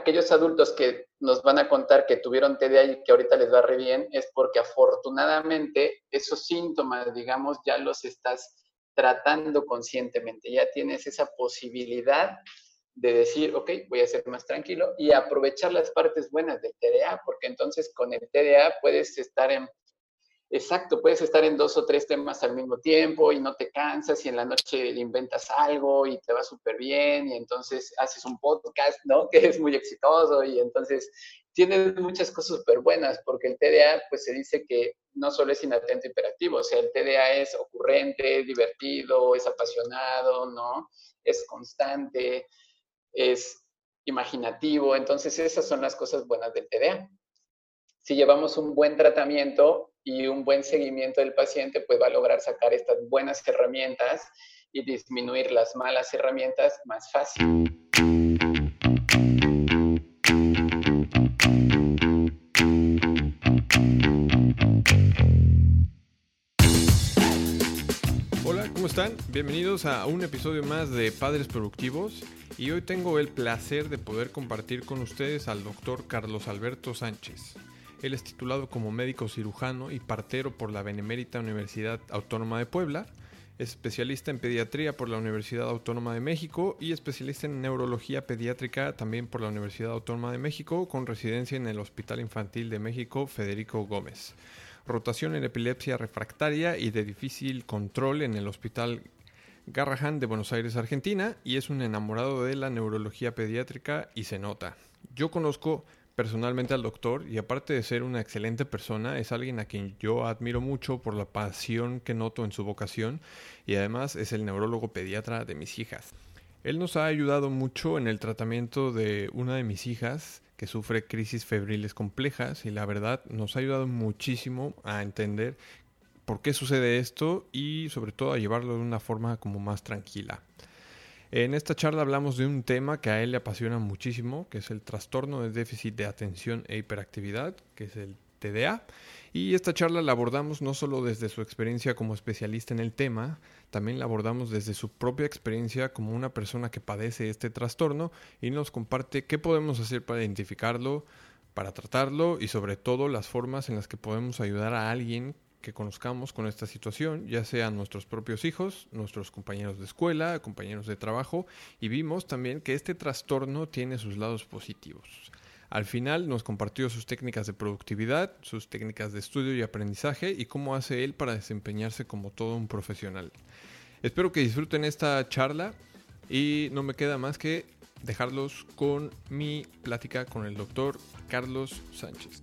aquellos adultos que nos van a contar que tuvieron TDA y que ahorita les va re bien, es porque afortunadamente esos síntomas, digamos, ya los estás tratando conscientemente, ya tienes esa posibilidad de decir, ok, voy a ser más tranquilo y aprovechar las partes buenas del TDA, porque entonces con el TDA puedes estar en Exacto, puedes estar en dos o tres temas al mismo tiempo y no te cansas y en la noche inventas algo y te va súper bien y entonces haces un podcast, ¿no? Que es muy exitoso y entonces tienes muchas cosas súper buenas porque el TDA pues se dice que no solo es inatento hiperactivo, o sea, el TDA es ocurrente, divertido, es apasionado, ¿no? Es constante, es imaginativo, entonces esas son las cosas buenas del TDA. Si llevamos un buen tratamiento, y un buen seguimiento del paciente, pues va a lograr sacar estas buenas herramientas y disminuir las malas herramientas más fácil. Hola, ¿cómo están? Bienvenidos a un episodio más de Padres Productivos y hoy tengo el placer de poder compartir con ustedes al doctor Carlos Alberto Sánchez. Él es titulado como médico cirujano y partero por la Benemérita Universidad Autónoma de Puebla. Es especialista en pediatría por la Universidad Autónoma de México y especialista en neurología pediátrica también por la Universidad Autónoma de México, con residencia en el Hospital Infantil de México Federico Gómez. Rotación en epilepsia refractaria y de difícil control en el Hospital Garrahan de Buenos Aires, Argentina, y es un enamorado de la neurología pediátrica y se nota. Yo conozco personalmente al doctor y aparte de ser una excelente persona, es alguien a quien yo admiro mucho por la pasión que noto en su vocación y además es el neurólogo pediatra de mis hijas. Él nos ha ayudado mucho en el tratamiento de una de mis hijas que sufre crisis febriles complejas y la verdad nos ha ayudado muchísimo a entender por qué sucede esto y sobre todo a llevarlo de una forma como más tranquila. En esta charla hablamos de un tema que a él le apasiona muchísimo, que es el trastorno de déficit de atención e hiperactividad, que es el TDA. Y esta charla la abordamos no solo desde su experiencia como especialista en el tema, también la abordamos desde su propia experiencia como una persona que padece este trastorno y nos comparte qué podemos hacer para identificarlo, para tratarlo y sobre todo las formas en las que podemos ayudar a alguien que conozcamos con esta situación, ya sean nuestros propios hijos, nuestros compañeros de escuela, compañeros de trabajo, y vimos también que este trastorno tiene sus lados positivos. Al final nos compartió sus técnicas de productividad, sus técnicas de estudio y aprendizaje y cómo hace él para desempeñarse como todo un profesional. Espero que disfruten esta charla y no me queda más que dejarlos con mi plática con el doctor Carlos Sánchez.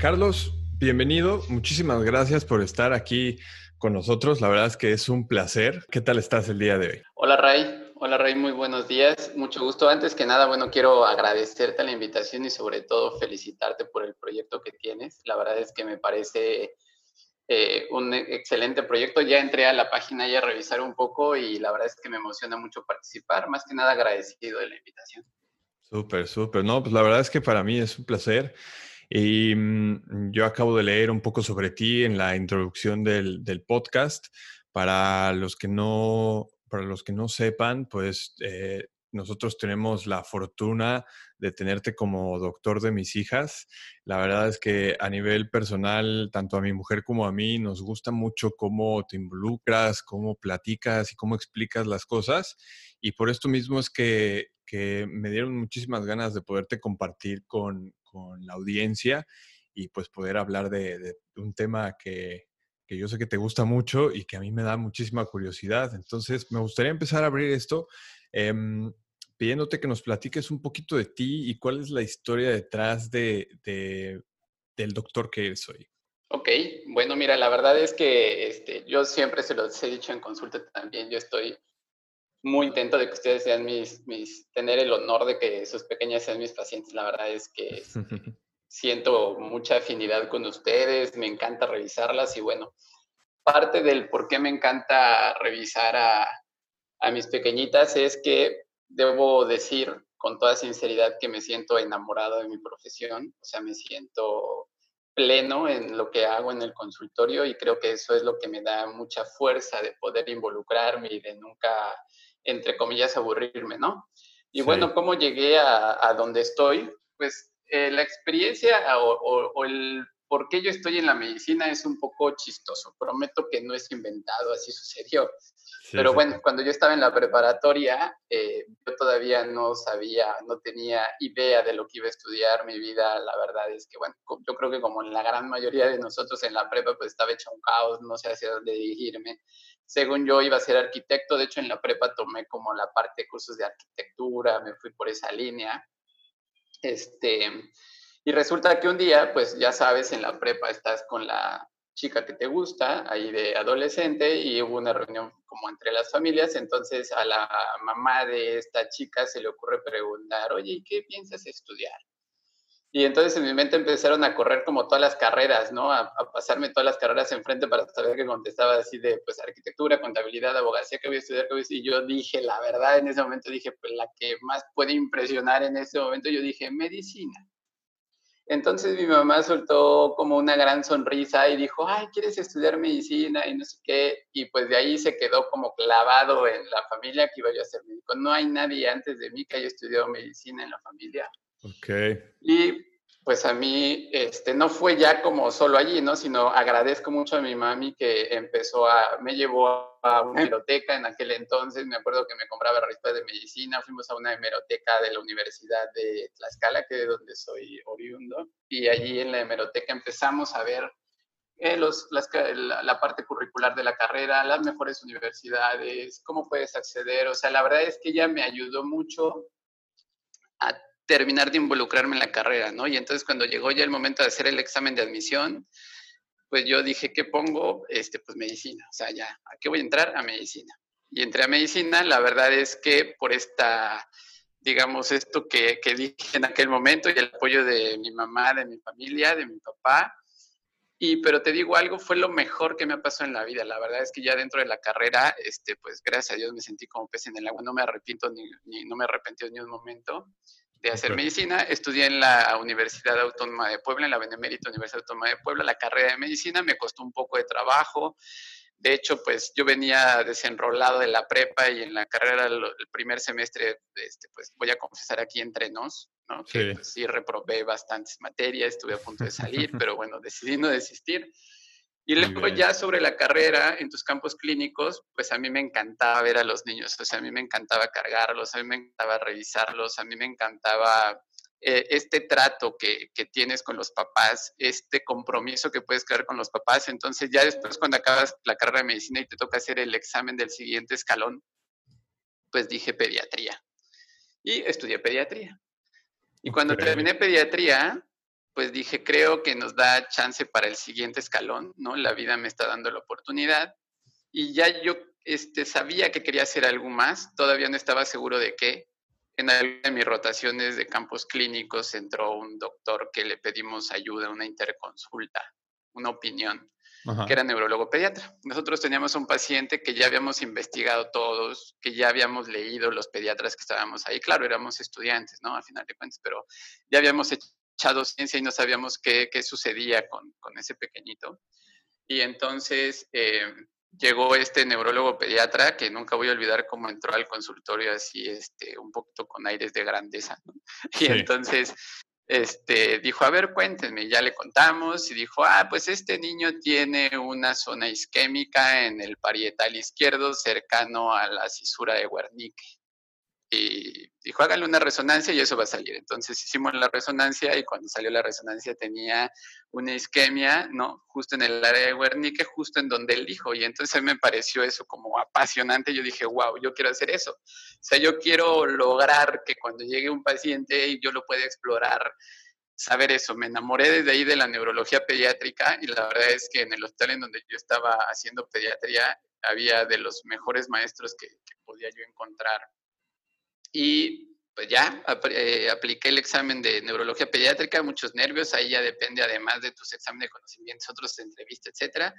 Carlos, bienvenido. Muchísimas gracias por estar aquí con nosotros. La verdad es que es un placer. ¿Qué tal estás el día de hoy? Hola, Ray. Hola, Ray. Muy buenos días. Mucho gusto. Antes que nada, bueno, quiero agradecerte la invitación y sobre todo felicitarte por el proyecto que tienes. La verdad es que me parece eh, un excelente proyecto. Ya entré a la página y a revisar un poco y la verdad es que me emociona mucho participar. Más que nada agradecido de la invitación. Súper, súper. No, pues la verdad es que para mí es un placer. Y mm, yo acabo de leer un poco sobre ti en la introducción del, podcast. Para los que no, para los que no sepan, pues eh, nosotros tenemos la fortuna de tenerte como doctor de mis hijas. La verdad es que a nivel personal, tanto a mi mujer como a mí, nos gusta mucho cómo te involucras, cómo platicas y cómo explicas las cosas. Y por esto mismo es que, que me dieron muchísimas ganas de poderte compartir con, con la audiencia y pues poder hablar de, un tema que, yo sé que te gusta mucho y que a mí me da muchísima curiosidad. Entonces, me gustaría empezar a abrir esto em, pidiéndote que nos platiques un poquito de ti y cuál es la historia detrás de, del doctor que eres hoy. Ok, bueno, mira, la verdad es que este, yo siempre se los he dicho en consulta también, yo estoy muy intento de que ustedes sean mis, mis, tener el honor de que sus pequeñas sean mis pacientes. La verdad es que siento mucha afinidad con ustedes, me encanta revisarlas y bueno, parte del por qué me encanta revisar a, a mis pequeñitas es que debo decir con toda sinceridad que me siento enamorado de mi profesión, o sea, me siento pleno en lo que hago en el consultorio y creo que eso es lo que me da mucha fuerza de poder involucrarme y de nunca entre comillas, aburrirme, ¿no? Y bueno, ¿cómo llegué a, a donde estoy? Pues eh, la experiencia o, el por qué yo estoy en la medicina es un poco chistoso. Prometo que no es inventado, así sucedió. Pero bueno, cuando yo estaba en la preparatoria, eh, yo todavía no sabía, no tenía idea de lo que iba a estudiar. Mi vida, la verdad es que, bueno, yo creo que como en la gran mayoría de nosotros en la prepa, pues estaba hecho un caos, no sé hacia dónde dirigirme. Según yo iba a ser arquitecto, de hecho en la prepa tomé como la parte de cursos de arquitectura, me fui por esa línea. Este, y resulta que un día, pues ya sabes, en la prepa estás con la chica que te gusta, ahí de adolescente, y hubo una reunión como entre las familias, entonces a la mamá de esta chica se le ocurre preguntar, oye, ¿qué piensas estudiar? Y entonces en mi mente empezaron a correr como todas las carreras, ¿no? A, pasarme todas las carreras enfrente para saber qué contestaba así de, pues, arquitectura, contabilidad, abogacía, ¿qué voy a estudiar? Y yo dije, la verdad, en ese momento dije, pues la que más puede impresionar en ese momento, yo dije, medicina. Entonces mi mamá soltó como una gran sonrisa y dijo, ay, ¿quieres estudiar medicina? Y no sé qué. Y pues de ahí se quedó como clavado en la familia que iba yo a ser médico. No hay nadie antes de mí que haya estudiado medicina en la familia. Ok. Y pues a mí este, no fue ya como solo allí, ¿no? Sino agradezco mucho a mi mami que empezó a, me llevó a una hemeroteca en aquel entonces, me acuerdo que me compraba revistas de medicina, fuimos a una hemeroteca de la Universidad de Tlaxcala, que es donde soy oriundo, y allí en la hemeroteca empezamos a ver eh, los, la, la, parte curricular de la carrera, las mejores universidades, cómo puedes acceder, o sea, la verdad es que ella me ayudó mucho a terminar de involucrarme en la carrera, ¿no? Y entonces cuando llegó ya el momento de hacer el examen de admisión, pues yo dije, ¿qué pongo? Este, pues medicina, o sea, ya, ¿a qué voy a entrar? A medicina. Y entré a medicina, la verdad es que por esta, digamos, esto que, que dije en aquel momento y el apoyo de mi mamá, de mi familia, de mi papá, y, pero te digo algo, fue lo mejor que me ha pasado en la vida. La verdad es que ya dentro de la carrera, este, pues gracias a Dios me sentí como pez en el agua. No me arrepiento ni, ni no me arrepentí ni un momento de hacer medicina. Estudié en la Universidad Autónoma de Puebla, en la Benemérita Universidad Autónoma de Puebla, la carrera de medicina. Me costó un poco de trabajo. De hecho, pues yo venía desenrolado de la prepa y en la carrera, el primer semestre, este, pues voy a confesar aquí entre nos, ¿no? Que sí. Pues, sí reprobé bastantes materias, estuve a punto de salir, pero bueno, decidí no desistir. Y luego ya sobre la carrera en tus campos clínicos, pues a mí me encantaba ver a los niños, o sea, a mí me encantaba cargarlos, a mí me encantaba revisarlos, a mí me encantaba eh, este trato que, que, tienes con los papás, este compromiso que puedes crear con los papás. Entonces ya después cuando acabas la carrera de medicina y te toca hacer el examen del siguiente escalón, pues dije pediatría. Y estudié pediatría. Y cuando terminé pediatría, pues dije, creo que nos da chance para el siguiente escalón, ¿no? La vida me está dando la oportunidad y ya yo este, sabía que quería hacer algo más, todavía no estaba seguro de qué. En alguna de mis rotaciones de campos clínicos entró un doctor que le pedimos ayuda, una interconsulta, una opinión, que era neurólogo pediatra. Nosotros teníamos un paciente que ya habíamos investigado todos, que ya habíamos leído los pediatras que estábamos ahí. Claro, éramos estudiantes, ¿no? Al final de cuentas, pero ya habíamos hecho y no sabíamos qué, qué sucedía con, con, ese pequeñito. Y entonces eh, llegó este neurólogo pediatra, que nunca voy a olvidar cómo entró al consultorio así, este, un poquito con aires de grandeza. Y entonces este, dijo, a ver, cuéntenme, ya le contamos y dijo, ah, pues este niño tiene una zona isquémica en el parietal izquierdo cercano a la cisura de Wernicke y dijo, háganle una resonancia y eso va a salir. Entonces hicimos la resonancia y cuando salió la resonancia tenía una isquemia, ¿no? Justo en el área de Wernicke, justo en donde él dijo. Y entonces me pareció eso como apasionante. Yo dije, wow, yo quiero hacer eso. O sea, yo quiero lograr que cuando llegue un paciente y yo lo pueda explorar, saber eso. Me enamoré desde ahí de la neurología pediátrica y la verdad es que en el hospital en donde yo estaba haciendo pediatría había de los mejores maestros que podía yo encontrar y pues ya eh, apliqué el examen de neurología pediátrica, muchos nervios, ahí ya depende además de tus exámenes de conocimientos, otros de entrevista, etcétera.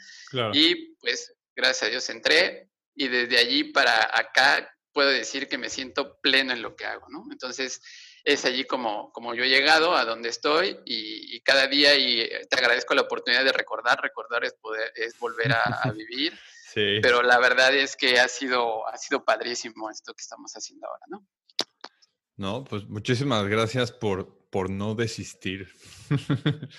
Y pues gracias a Dios entré y desde allí para acá puedo decir que me siento pleno en lo que hago, ¿no? Entonces es allí como, como yo he llegado a donde estoy y, cada día y te agradezco la oportunidad de recordar, recordar es, poder, es volver a, a vivir Sí. Pero la verdad es que ha sido, ha sido padrísimo esto que estamos haciendo ahora, ¿no? No, pues muchísimas gracias por, por no desistir.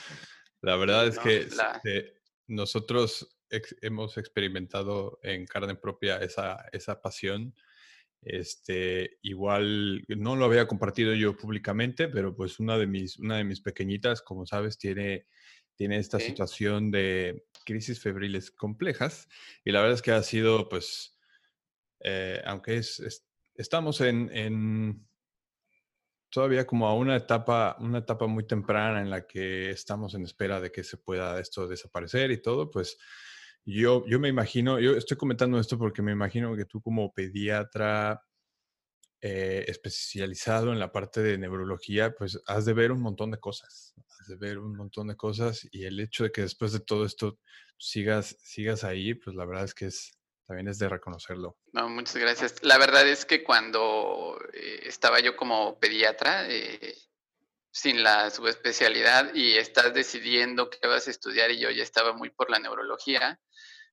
la verdad es que este, nosotros hemos experimentado en carne propia esa, esa pasión. Este, igual no lo había compartido yo públicamente, pero pues una de mis, una de mis pequeñitas, como sabes, tiene, tiene esta situación de crisis febriles complejas y la verdad es que ha sido, pues, eh, aunque es, estamos en, en, todavía como a una etapa, una etapa muy temprana en la que estamos en espera de que se pueda esto desaparecer y todo, pues yo, yo me imagino, yo estoy comentando esto porque me imagino que tú como pediatra eh, especializado en la parte de neurología, pues has de ver un montón de cosas, has de ver un montón de cosas y el hecho de que después de todo esto sigas, sigas ahí, pues la verdad es que es, también es de reconocerlo. No, muchas gracias. La verdad es que cuando eh, estaba yo como pediatra, eh, sin la subespecialidad y estás decidiendo qué vas a estudiar y yo ya estaba muy por la neurología,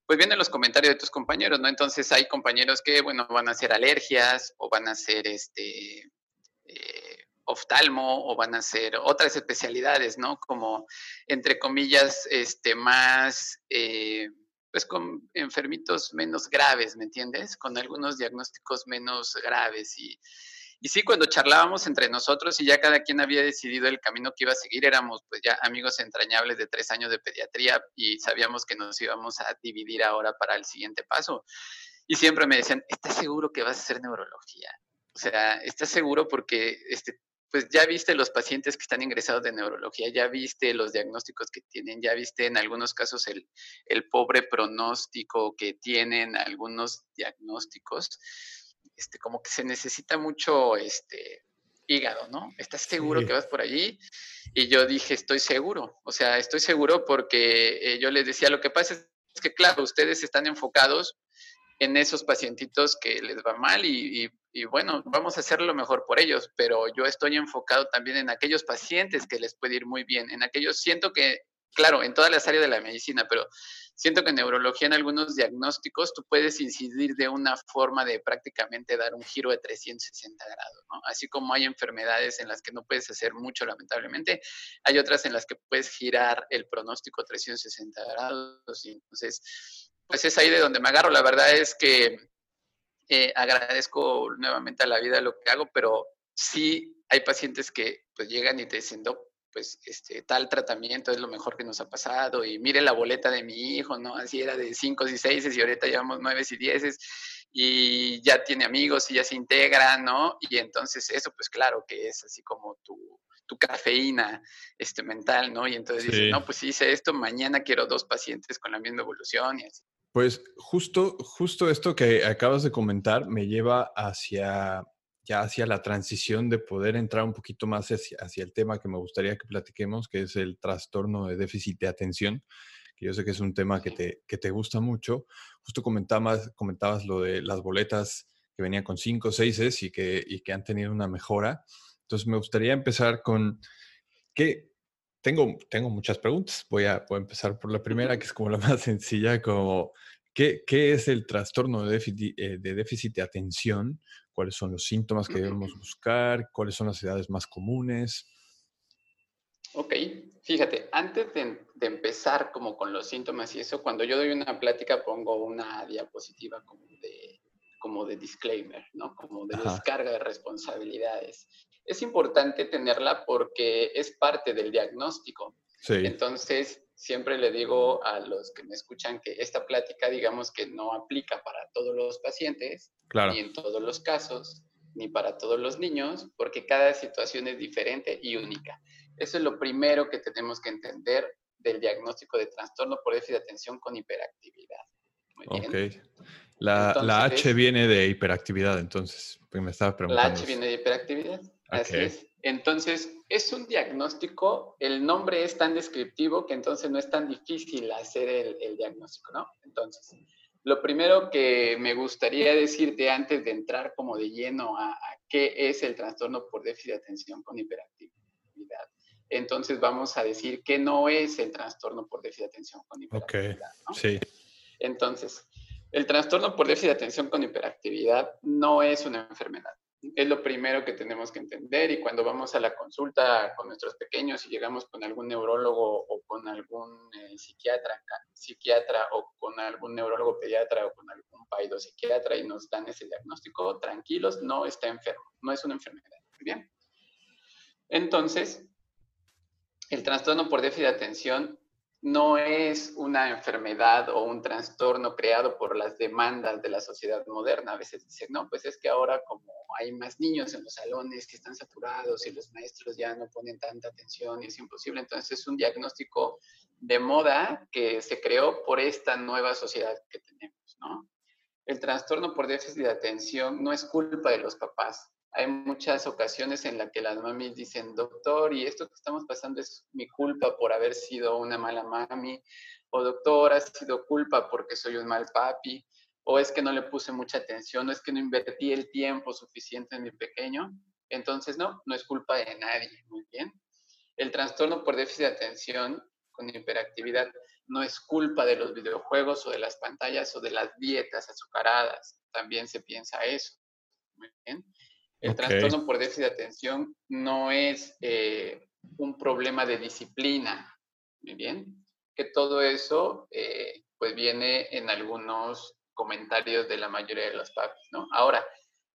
pues vienen los comentarios de tus compañeros, ¿no? Entonces hay compañeros que, bueno, van a hacer alergias o van a hacer este eh, oftalmo o van a hacer otras especialidades, ¿no? Como, entre comillas, este, más, pues con enfermitos menos graves, ¿me entiendes? Con algunos diagnósticos menos graves y y sí, cuando charlábamos entre nosotros y ya cada quien había decidido el camino que iba a seguir, éramos pues ya amigos entrañables de tres años de pediatría y sabíamos que nos íbamos a dividir ahora para el siguiente paso. Y siempre me decían, ¿estás seguro que vas a hacer neurología? O sea, ¿estás seguro porque este, pues ya viste los pacientes que están ingresados de neurología, ya viste los diagnósticos que tienen, ya viste en algunos casos el, el pobre pronóstico que tienen algunos diagnósticos este, como que se necesita mucho este, hígado, ¿no? ¿Estás seguro que vas por allí? Y yo dije, estoy seguro, o sea, estoy seguro porque eh, yo les decía, lo que pasa es que, claro, ustedes están enfocados en esos pacientitos que les va mal y, y, bueno, vamos a hacer lo mejor por ellos, pero yo estoy enfocado también en aquellos pacientes que les puede ir muy bien, en aquellos, siento que, claro, en todas las áreas de la medicina, pero siento que en neurología en algunos diagnósticos tú puedes incidir de una forma de prácticamente dar un giro de 360 grados, ¿no? Así como hay enfermedades en las que no puedes hacer mucho, lamentablemente, hay otras en las que puedes girar el pronóstico 360 grados. Y entonces, pues es ahí de donde me agarro. La verdad es que eh, agradezco nuevamente a la vida lo que hago, pero sí hay pacientes que pues llegan y te dicen, pues este, tal tratamiento es lo mejor que nos ha pasado y mire la boleta de mi hijo, ¿no? Así era de 5 y 6 y ahorita llevamos 9 y 10 y ya tiene amigos y ya se integra, ¿no? Y entonces eso pues claro que es así como tu, tu cafeína este, mental, ¿no? Y entonces dices, no, pues si hice esto, mañana quiero dos pacientes con la misma evolución y así. Pues justo, justo esto que acabas de comentar me lleva hacia ya hacia la transición de poder entrar un poquito más hacia, el tema que me gustaría que platiquemos, que es el trastorno de déficit de atención, que yo sé que es un tema que te, que te gusta mucho. Justo comentabas, comentabas lo de las boletas que venían con 5 o 6 y que, y que han tenido una mejora. Entonces me gustaría empezar con que tengo, tengo muchas preguntas. Voy a, voy a empezar por la primera, que es como la más sencilla, como ¿qué, qué es el trastorno de déficit, eh, de déficit de atención? cuáles son los síntomas que debemos buscar, cuáles son las edades más comunes. Ok, fíjate, antes de, empezar como con los síntomas y eso, cuando yo doy una plática pongo una diapositiva como de, como de disclaimer, ¿no? Como de descarga de responsabilidades. Es importante tenerla porque es parte del diagnóstico. Sí. Entonces, siempre le digo a los que me escuchan que esta plática, digamos que no aplica para todos los pacientes, ni en todos los casos, ni para todos los niños, porque cada situación es diferente y única. Eso es lo primero que tenemos que entender del diagnóstico de trastorno por déficit de atención con hiperactividad. Muy bien. La, la, H viene de hiperactividad, entonces, me estaba preguntando. La H viene de hiperactividad, así es. Entonces, es un diagnóstico, el nombre es tan descriptivo que entonces no es tan difícil hacer el, diagnóstico, ¿no? Entonces, lo primero que me gustaría decirte antes de entrar como de lleno a, qué es el trastorno por déficit de atención con hiperactividad, entonces vamos a decir que no es el trastorno por déficit de atención con hiperactividad. Ok, sí. Entonces, El trastorno por déficit de atención con hiperactividad no es una enfermedad. Es lo primero que tenemos que entender y cuando vamos a la consulta con nuestros pequeños y llegamos con algún neurólogo o con algún eh, psiquiatra, psiquiatra o con algún neurólogo pediatra o con algún psiquiatra y nos dan ese diagnóstico, tranquilos, no está enfermo, no es una enfermedad. bien. Entonces, el trastorno por déficit de atención no es una enfermedad o un trastorno creado por las demandas de la sociedad moderna. A veces dicen, no, pues es que ahora como hay más niños en los salones que están saturados y los maestros ya no ponen tanta atención y es imposible, entonces es un diagnóstico de moda que se creó por esta nueva sociedad que tenemos. El trastorno por déficit de atención no es culpa de los papás, hay muchas ocasiones en las que las mamis dicen, doctor, y esto que estamos pasando es mi culpa por haber sido una mala mami, o doctor, ha sido culpa porque soy un mal papi, o es que no le puse mucha atención, o es que no invertí el tiempo suficiente en mi pequeño. Entonces, no, no es culpa de nadie, muy bien. El trastorno por déficit de atención con hiperactividad no es culpa de los videojuegos o de las pantallas o de las dietas azucaradas. También se piensa eso. Muy bien. El trastorno por déficit de atención no es eh, un problema de disciplina, ¿muy bien? Que todo eso eh, pues viene en algunos comentarios de la mayoría de los papis, ¿no? Ahora,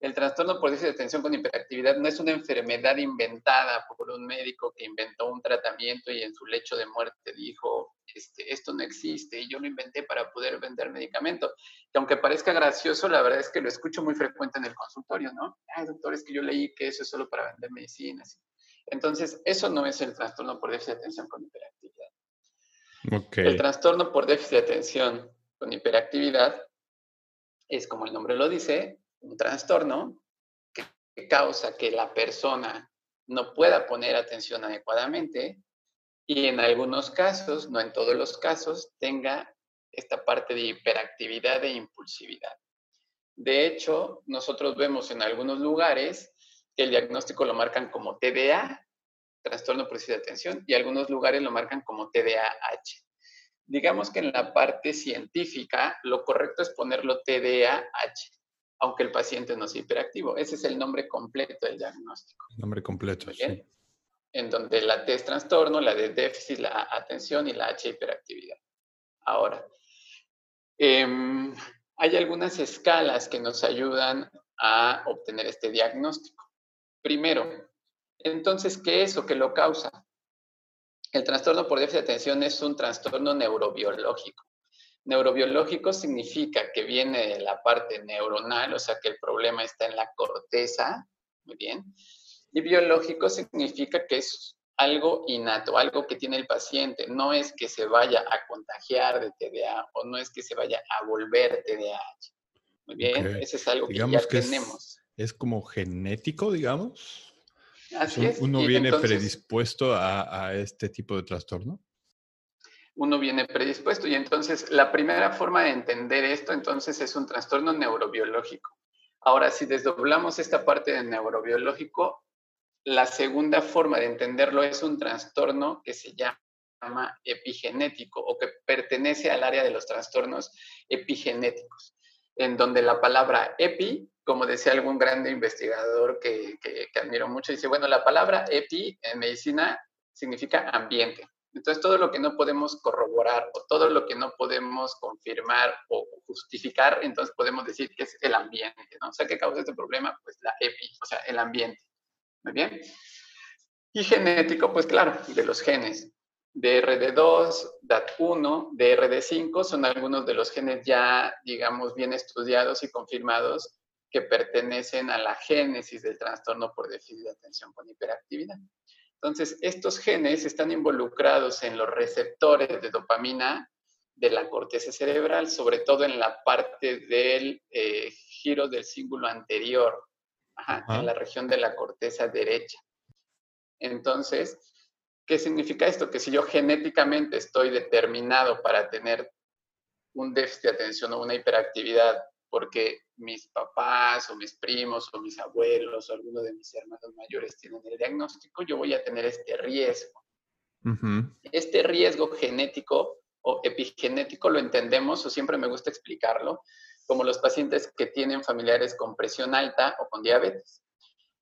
el trastorno por déficit de atención con hiperactividad no es una enfermedad inventada por un médico que inventó un tratamiento y en su lecho de muerte dijo, este, esto no existe y yo lo inventé para poder vender medicamento. Que aunque parezca gracioso, la verdad es que lo escucho muy frecuente en el consultorio, ¿no? Ah, doctor, es que yo leí que eso es solo para vender medicinas. Entonces, eso no es el trastorno por déficit de atención con hiperactividad. El trastorno por déficit de atención con hiperactividad es, como el nombre lo dice, un trastorno que causa que la persona no pueda poner atención adecuadamente y en algunos casos, no en todos los casos, tenga esta parte de hiperactividad e impulsividad. De hecho, nosotros vemos en algunos lugares que el diagnóstico lo marcan como TDA, trastorno por de atención, y algunos lugares lo marcan como TDAH. Digamos que en la parte científica lo correcto es ponerlo TDAH, aunque el paciente no sea hiperactivo. Ese es el nombre completo del diagnóstico. Nombre completo, sí. En donde la T es trastorno, la D déficit, la atención y la H hiperactividad. Ahora, em, hay algunas escalas que nos ayudan a obtener este diagnóstico. Primero, entonces, ¿qué es o qué lo causa? El trastorno por déficit de atención es un trastorno neurobiológico. Neurobiológico significa que viene de la parte neuronal, o sea que el problema está en la corteza, muy bien. Y biológico significa que es algo innato, algo que tiene el paciente, no es que se vaya a contagiar de TDA o no es que se vaya a volver TDAH. Muy bien, ese es algo que ya tenemos. Es, como genético, digamos. Así es. ¿Uno viene predispuesto a, a este tipo de trastorno? Uno viene predispuesto. Y entonces la primera forma de entender esto entonces es un trastorno neurobiológico. Ahora, si desdoblamos esta parte de neurobiológico, la segunda forma de entenderlo es un trastorno que se llama epigenético o que pertenece al área de los trastornos epigenéticos, en donde la palabra epi, como decía algún grande investigador que, que, que admiro mucho, dice, bueno, la palabra epi en medicina significa ambiente. Entonces, todo lo que no podemos corroborar o todo lo que no podemos confirmar o justificar, entonces podemos decir que es el ambiente. O sea, ¿qué causa este problema? Pues la EPI, o sea, el ambiente. Muy bien. Y genético, pues claro, de los genes. DRD2, DAT1, DRD5 son algunos de los genes ya, digamos, bien estudiados y confirmados que pertenecen a la génesis del trastorno por déficit de atención con hiperactividad. Entonces, estos genes están involucrados en los receptores de dopamina de la corteza cerebral, sobre todo en la parte del eh, giro del cíngulo anterior, en la región de la corteza derecha. Entonces, ¿qué significa esto? Que si yo genéticamente estoy determinado para tener un déficit de atención o una hiperactividad porque mis papás o mis primos o mis abuelos o alguno de mis hermanos mayores tienen el diagnóstico, yo voy a tener este riesgo. Este riesgo genético o epigenético lo entendemos, o siempre me gusta explicarlo, como los pacientes que tienen familiares con presión alta o con diabetes.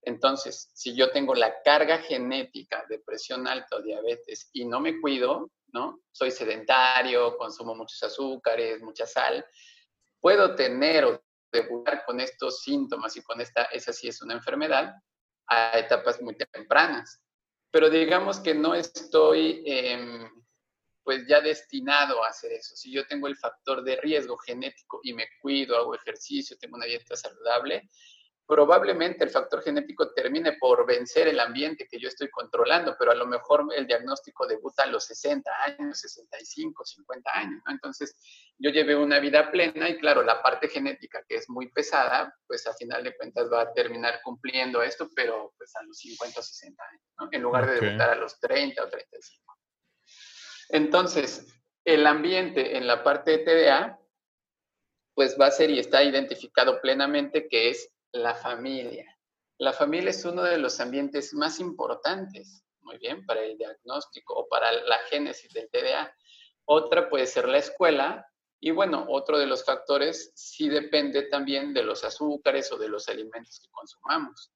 Entonces, si yo tengo la carga genética de presión alta o diabetes y no me cuido, ¿no? Soy sedentario, consumo muchos azúcares, mucha sal, puedo tener o debutar con estos síntomas y con esta, esa sí es una enfermedad, a etapas muy tempranas. Pero digamos que no estoy, em, pues ya destinado a hacer eso. Si yo tengo el factor de riesgo genético y me cuido, hago ejercicio, tengo una dieta saludable, probablemente el factor genético termine por vencer el ambiente que yo estoy controlando, pero a lo mejor el diagnóstico debuta a los 60 años, 65, 50 años, ¿no? Entonces, yo llevé una vida plena y claro, la parte genética que es muy pesada, pues a final de cuentas va a terminar cumpliendo esto, pero pues a los 50 o 60 años, ¿no? En lugar de debutar a los 30 o 35. Entonces, el ambiente en la parte de TDA, pues va a ser y está identificado plenamente que es la familia. La familia es uno de los ambientes más importantes, muy bien, para el diagnóstico o para la génesis del TDA. Otra puede ser la escuela y bueno, otro de los factores sí depende también de los azúcares o de los alimentos que consumamos.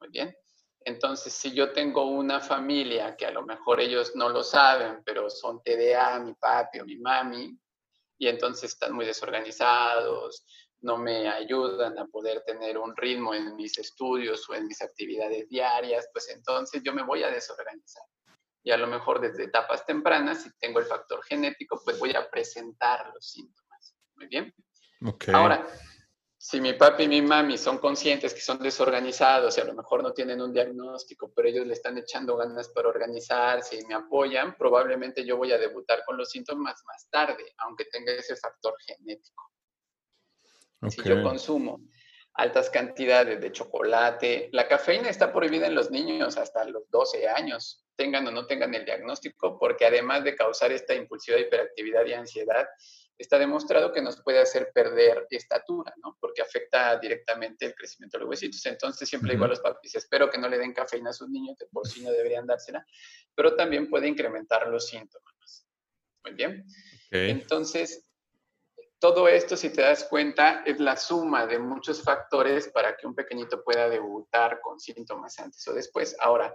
Muy bien. Entonces, si yo tengo una familia que a lo mejor ellos no lo saben, pero son TDA, mi papi o mi mami, y entonces están muy desorganizados, no me ayudan a poder tener un ritmo en mis estudios o en mis actividades diarias, pues entonces yo me voy a desorganizar. Y a lo mejor desde etapas tempranas, si tengo el factor genético, pues voy a presentar los síntomas. Muy bien. Okay. Ahora, si mi papi y mi mami son conscientes que son desorganizados y a lo mejor no tienen un diagnóstico, pero ellos le están echando ganas para organizarse y me apoyan, probablemente yo voy a debutar con los síntomas más tarde, aunque tenga ese factor genético. Si yo consumo altas cantidades de chocolate, la cafeína está prohibida en los niños hasta los 12 años, tengan o no tengan el diagnóstico, porque además de causar esta impulsiva hiperactividad y ansiedad, está demostrado que nos puede hacer perder estatura, ¿no? Porque afecta directamente el crecimiento de los huesitos. Entonces, siempre digo a los papis, espero que no le den cafeína a sus niños, que por sí no deberían dársela, pero también puede incrementar los síntomas. Muy bien. Entonces, todo esto, si te das cuenta, es la suma de muchos factores para que un pequeñito pueda debutar con síntomas antes o después. Ahora,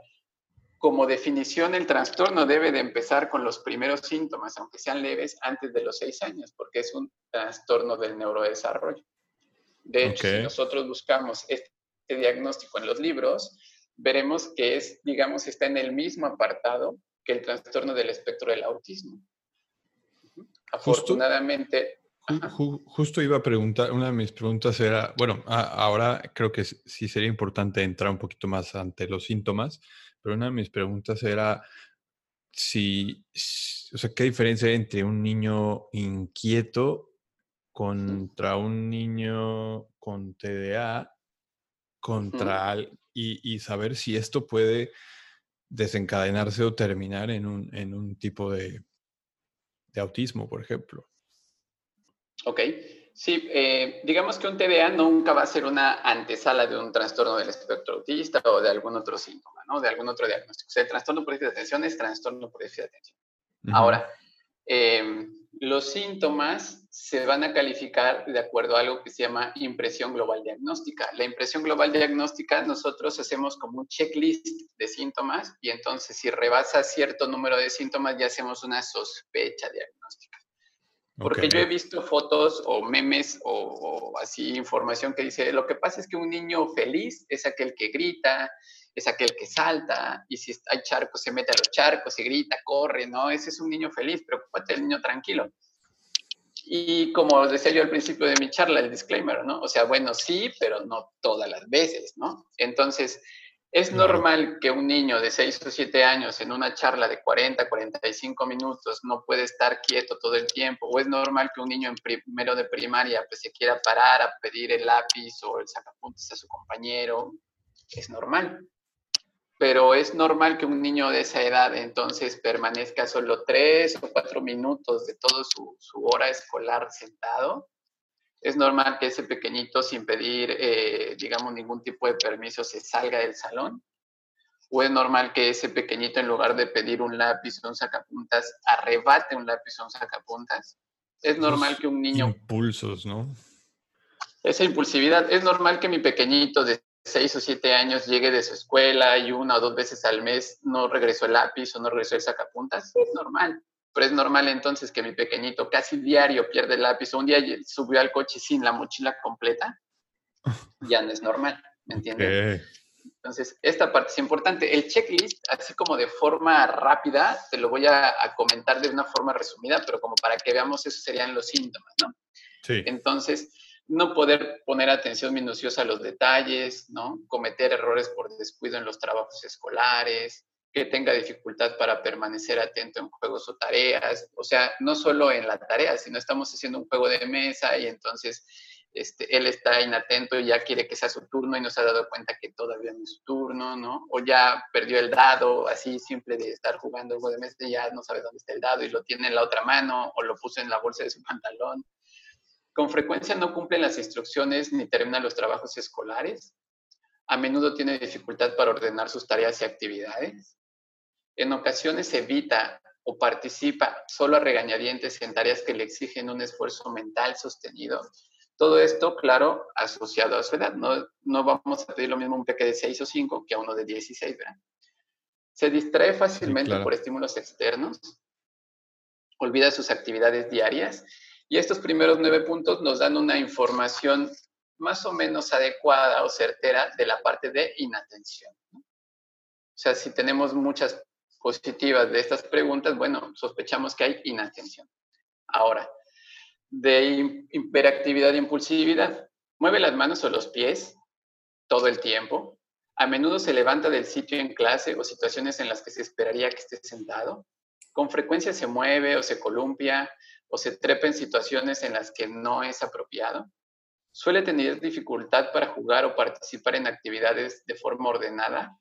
como definición, el trastorno debe de empezar con los primeros síntomas, aunque sean leves, antes de los seis años, porque es un trastorno del neurodesarrollo. De hecho, si nosotros buscamos este diagnóstico en los libros, veremos que es, digamos, está en el mismo apartado que el trastorno del espectro del autismo. Afortunadamente, justo iba a preguntar, una de mis preguntas era, bueno, ahora creo que sí sería importante entrar un poquito más ante los síntomas, pero una de mis preguntas era si, o sea, ¿qué diferencia hay entre un niño inquieto contra un niño con TDA, contra, y, y, saber si esto puede desencadenarse o terminar en un, en un tipo de, de autismo, por ejemplo? Ok, sí, eh, digamos que un TDA nunca va a ser una antesala de un trastorno del espectro autista o de algún otro síntoma, ¿no? De algún otro diagnóstico. O sea, el trastorno por déficit de atención es trastorno por déficit de atención. Ahora, em, los síntomas se van a calificar de acuerdo a algo que se llama impresión global diagnóstica. La impresión global diagnóstica nosotros hacemos como un checklist de síntomas y entonces si rebasa cierto número de síntomas ya hacemos una sospecha diagnóstica. Porque yo he visto fotos o memes o, así información que dice, lo que pasa es que un niño feliz es aquel que grita, es aquel que salta, y si hay charcos se mete a los charcos, se grita, corre, ¿no? Ese es un niño feliz, preocúpate del niño tranquilo. Y como decía yo al principio de mi charla, el disclaimer, ¿no? O sea, bueno, sí, pero no todas las veces, ¿no? Entonces, es normal que un niño de 6 o 7 años en una charla de 40, 45 minutos no puede estar quieto todo el tiempo, o es normal que un niño en primero de primaria pues se quiera parar a pedir el lápiz o el sacapuntas a su compañero, es normal. Pero es normal que un niño de esa edad entonces permanezca solo 3 o 4 minutos de toda su, su hora escolar sentado es normal que ese pequeñito sin pedir, eh, digamos, ningún tipo de permiso se salga del salón. ¿O es normal que ese pequeñito, en lugar de pedir un lápiz o un sacapuntas, arrebate un lápiz o un sacapuntas? Es normal que un niño... Impulsos, ¿no? Esa impulsividad. Es normal que mi pequeñito de 6 o 7 años llegue de su escuela y una o dos veces al mes no regresó el lápiz o no regresó el sacapuntas. Es normal. Pero es normal entonces que mi pequeñito casi diario pierde el lápiz o un día subió al coche sin la mochila completa. Ya no es normal, ¿me entiendes? Entonces, esta parte es importante. El checklist, así como de forma rápida, te lo voy a, comentar de una forma resumida, pero como para que veamos, esos serían los síntomas, ¿no? Sí. Entonces, no poder poner atención minuciosa a los detalles, ¿no? Cometer errores por descuido en los trabajos escolares, que tenga dificultad para permanecer atento en juegos o tareas, o sea, no solo en la tarea, sino estamos haciendo un juego de mesa y entonces este, él está inatento y ya quiere que sea su turno y no se ha dado cuenta que todavía no es su turno, ¿no? O ya perdió el dado, así simple de estar jugando juego de mesa y ya no sabe dónde está el dado y lo tiene en la otra mano o lo puso en la bolsa de su pantalón. Con frecuencia no cumple las instrucciones ni termina los trabajos escolares. A menudo tiene dificultad para ordenar sus tareas y actividades. En ocasiones evita o participa solo a regañadientes en tareas que le exigen un esfuerzo mental sostenido todo esto, claro, asociado a su edad. No, no vamos a pedir lo mismo a un peque de 6 o 5 que a uno de 16, ¿verdad? Se distrae fácilmente por estímulos externos, olvida sus actividades diarias y estos primeros nueve puntos nos dan una información más o menos adecuada o certera de la parte de inatención. O sea, si tenemos muchas positivas de estas preguntas, bueno, sospechamos que hay inatención. Ahora, de hiperactividad e impulsividad. Mueve las manos o los pies todo el tiempo. A menudo se levanta del sitio en clase o situaciones en las que se esperaría que esté sentado. Con frecuencia se mueve o se columpia o se trepa en situaciones en las que no es apropiado. Suele tener dificultad para jugar o participar en actividades de forma ordenada.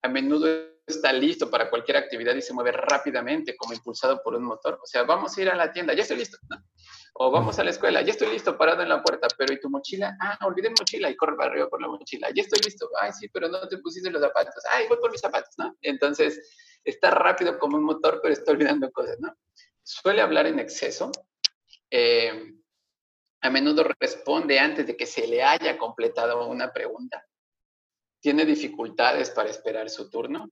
A menudo está listo para cualquier actividad y se mueve rápidamente como impulsado por un motor. O sea, vamos a ir a la tienda, ya estoy listo. O vamos a la escuela, ya estoy listo, parado en la puerta, pero ¿y tu mochila? Ah, olvidé mochila y corre para arriba por la mochila. Ya estoy listo. Ay, sí, pero no te pusiste los zapatos. Ay, voy por mis zapatos, ¿no? Entonces, está rápido como un motor, pero está olvidando cosas, ¿no? Suele hablar en exceso. Eh, a menudo responde antes de que se le haya completado una pregunta. Tiene dificultades para esperar su turno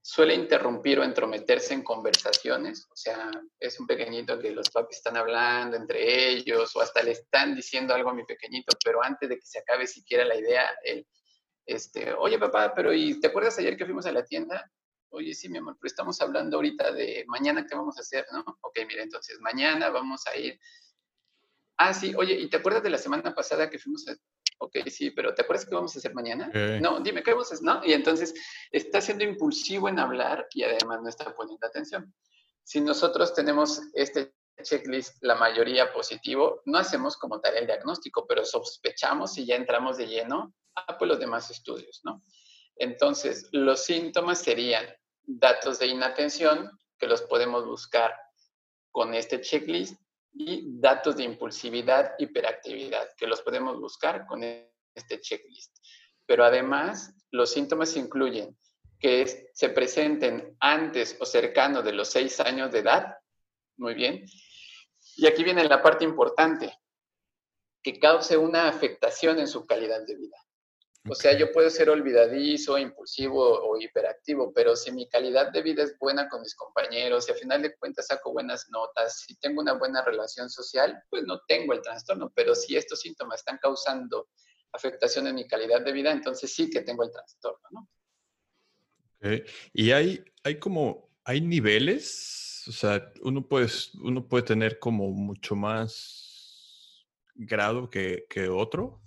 suele interrumpir o entrometerse en conversaciones, o sea, es un pequeñito que los papis están hablando entre ellos o hasta le están diciendo algo a mi pequeñito, pero antes de que se acabe siquiera la idea, él, este, oye papá, pero ¿y te acuerdas ayer que fuimos a la tienda? Oye, sí, mi amor, pero estamos hablando ahorita de mañana qué vamos a hacer, ¿no? Ok, mira, entonces mañana vamos a ir. Ah, sí, oye, ¿y te acuerdas de la semana pasada que fuimos a ok, sí, pero ¿te acuerdas qué vamos a hacer mañana? No, dime, ¿qué vamos a hacer? ¿No? Y entonces está siendo impulsivo en hablar y además no está poniendo atención. Si nosotros tenemos este checklist, la mayoría positivo, no hacemos como tal el diagnóstico, pero sospechamos y ya entramos de lleno a pues, los demás estudios, ¿no? Entonces, los síntomas serían datos de inatención, que los podemos buscar con este checklist, y datos de impulsividad, hiperactividad, que los podemos buscar con este checklist. Pero además, los síntomas incluyen que se presenten antes o cercano de los seis años de edad, muy bien. Y aquí viene la parte importante, que cause una afectación en su calidad de vida. O sea, yo puedo ser olvidadizo, impulsivo o hiperactivo, pero si mi calidad de vida es buena con mis compañeros, y a final de cuentas saco buenas notas, si tengo una buena relación social, pues no tengo el trastorno. Pero si estos síntomas están causando afectación en mi calidad de vida, entonces sí que tengo el trastorno, ¿no? Okay. Y hay, hay como, hay niveles, o sea, uno puede, uno puede tener como mucho más grado que, que otro.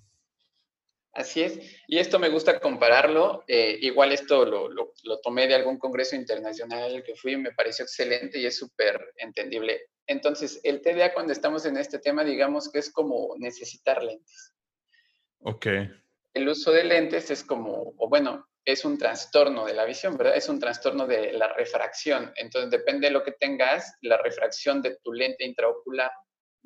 Así es, y esto me gusta compararlo, eh, igual esto lo, lo, tomé de algún congreso internacional que fui, me pareció excelente y es súper entendible. Entonces, el TDA cuando estamos en este tema, digamos que es como necesitar lentes. Ok. El uso de lentes es como, o bueno, es un trastorno de la visión, ¿verdad? Es un trastorno de la refracción. Entonces, depende de lo que tengas, la refracción de tu lente intraocular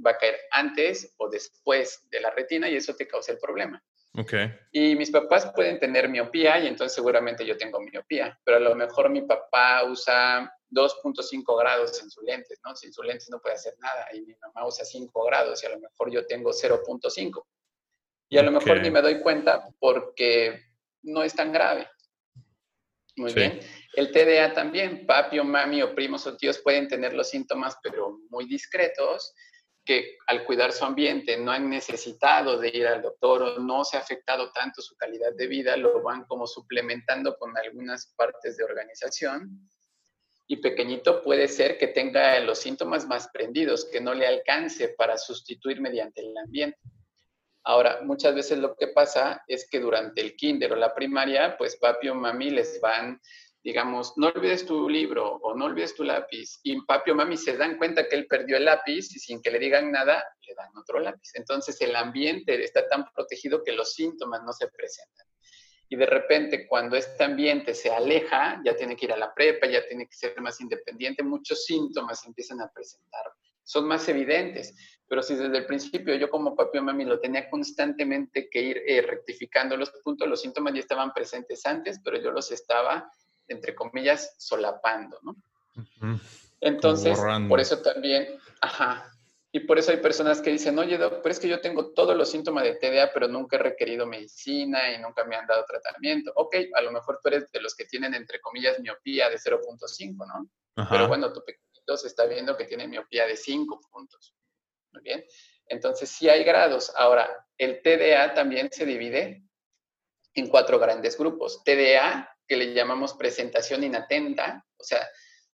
va a caer antes o después de la retina y eso te causa el problema. Okay. Y mis papás pueden tener miopía y entonces seguramente yo tengo miopía, pero a lo mejor mi papá usa 2.5 grados en sus lentes, ¿no? Sin sus lentes no puede hacer nada y mi mamá usa 5 grados y a lo mejor yo tengo 0.5. Y a lo mejor ni me doy cuenta porque no es tan grave. Muy bien. El TDA también, papi o mami o primos o tíos pueden tener los síntomas, pero muy discretos, que al cuidar su ambiente no han necesitado de ir al doctor o no se ha afectado tanto su calidad de vida, lo van como suplementando con algunas partes de organización. Y pequeñito puede ser que tenga los síntomas más prendidos, que no le alcance para sustituir mediante el ambiente. Ahora, muchas veces lo que pasa es que durante el kinder o la primaria, pues papi o mami les van, digamos, no olvides tu libro o no olvides tu lápiz. Y papi o mami se dan cuenta que él perdió el lápiz y sin que le digan nada, le dan otro lápiz. Entonces el ambiente está tan protegido que los síntomas no se presentan. Y de repente cuando este ambiente se aleja, ya tiene que ir a la prepa, ya tiene que ser más independiente, muchos síntomas empiezan a presentar. Son más evidentes pero si desde el principio yo como papi o mami lo tenía constantemente que ir eh, rectificando los puntos, los síntomas ya estaban presentes antes, pero yo los estaba, entre comillas, solapando, ¿no? Entonces, por eso también, ajá, y por eso hay personas que dicen, oye, doc, pero es que yo tengo todos los síntomas de TDA, pero nunca he requerido medicina y nunca me han dado tratamiento. Ok, a lo mejor tú eres de los que tienen, entre comillas, miopía de 0.5, ¿no? Pero bueno, tu pequeñito se está viendo que tiene miopía de 5 puntos. Muy bien. Entonces, sí hay grados. Ahora, el TDA también se divide en cuatro grandes grupos. TDA, que le llamamos presentación inatenta, o sea,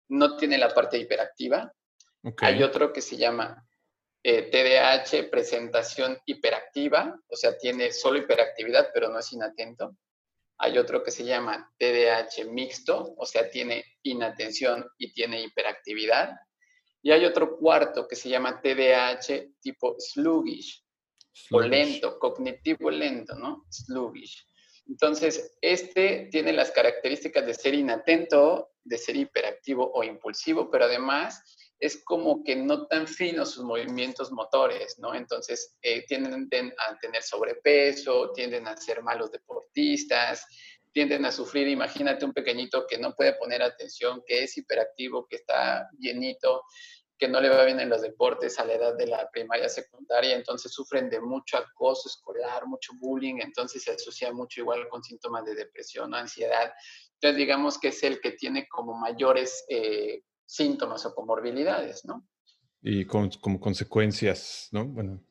no tiene la parte hiperactiva. Hay otro que se llama TDAH, eh, presentación hiperactiva, o sea, tiene solo hiperactividad, pero no es inatento. Hay otro que se llama TDAH mixto, o sea, tiene inatención y tiene hiperactividad. Y hay otro cuarto que se llama TDAH tipo sluggish, o lento, cognitivo lento, ¿no? Sluggish. Entonces, este tiene las características de ser inatento, de ser hiperactivo o impulsivo, pero además es como que no tan finos sus movimientos motores, ¿no? Entonces, eh, tienden a tener sobrepeso, tienden a ser malos deportistas, tienden a sufrir, imagínate un pequeñito que no puede poner atención, que es hiperactivo, que está llenito, que no le va bien en los deportes a la edad de la primaria secundaria, entonces sufren de mucho acoso escolar, mucho bullying, entonces se asocia mucho igual con síntomas de depresión o ansiedad. Entonces digamos que es el que tiene como mayores eh, síntomas o comorbilidades, ¿no? Y como consecuencias, ¿no? Bueno.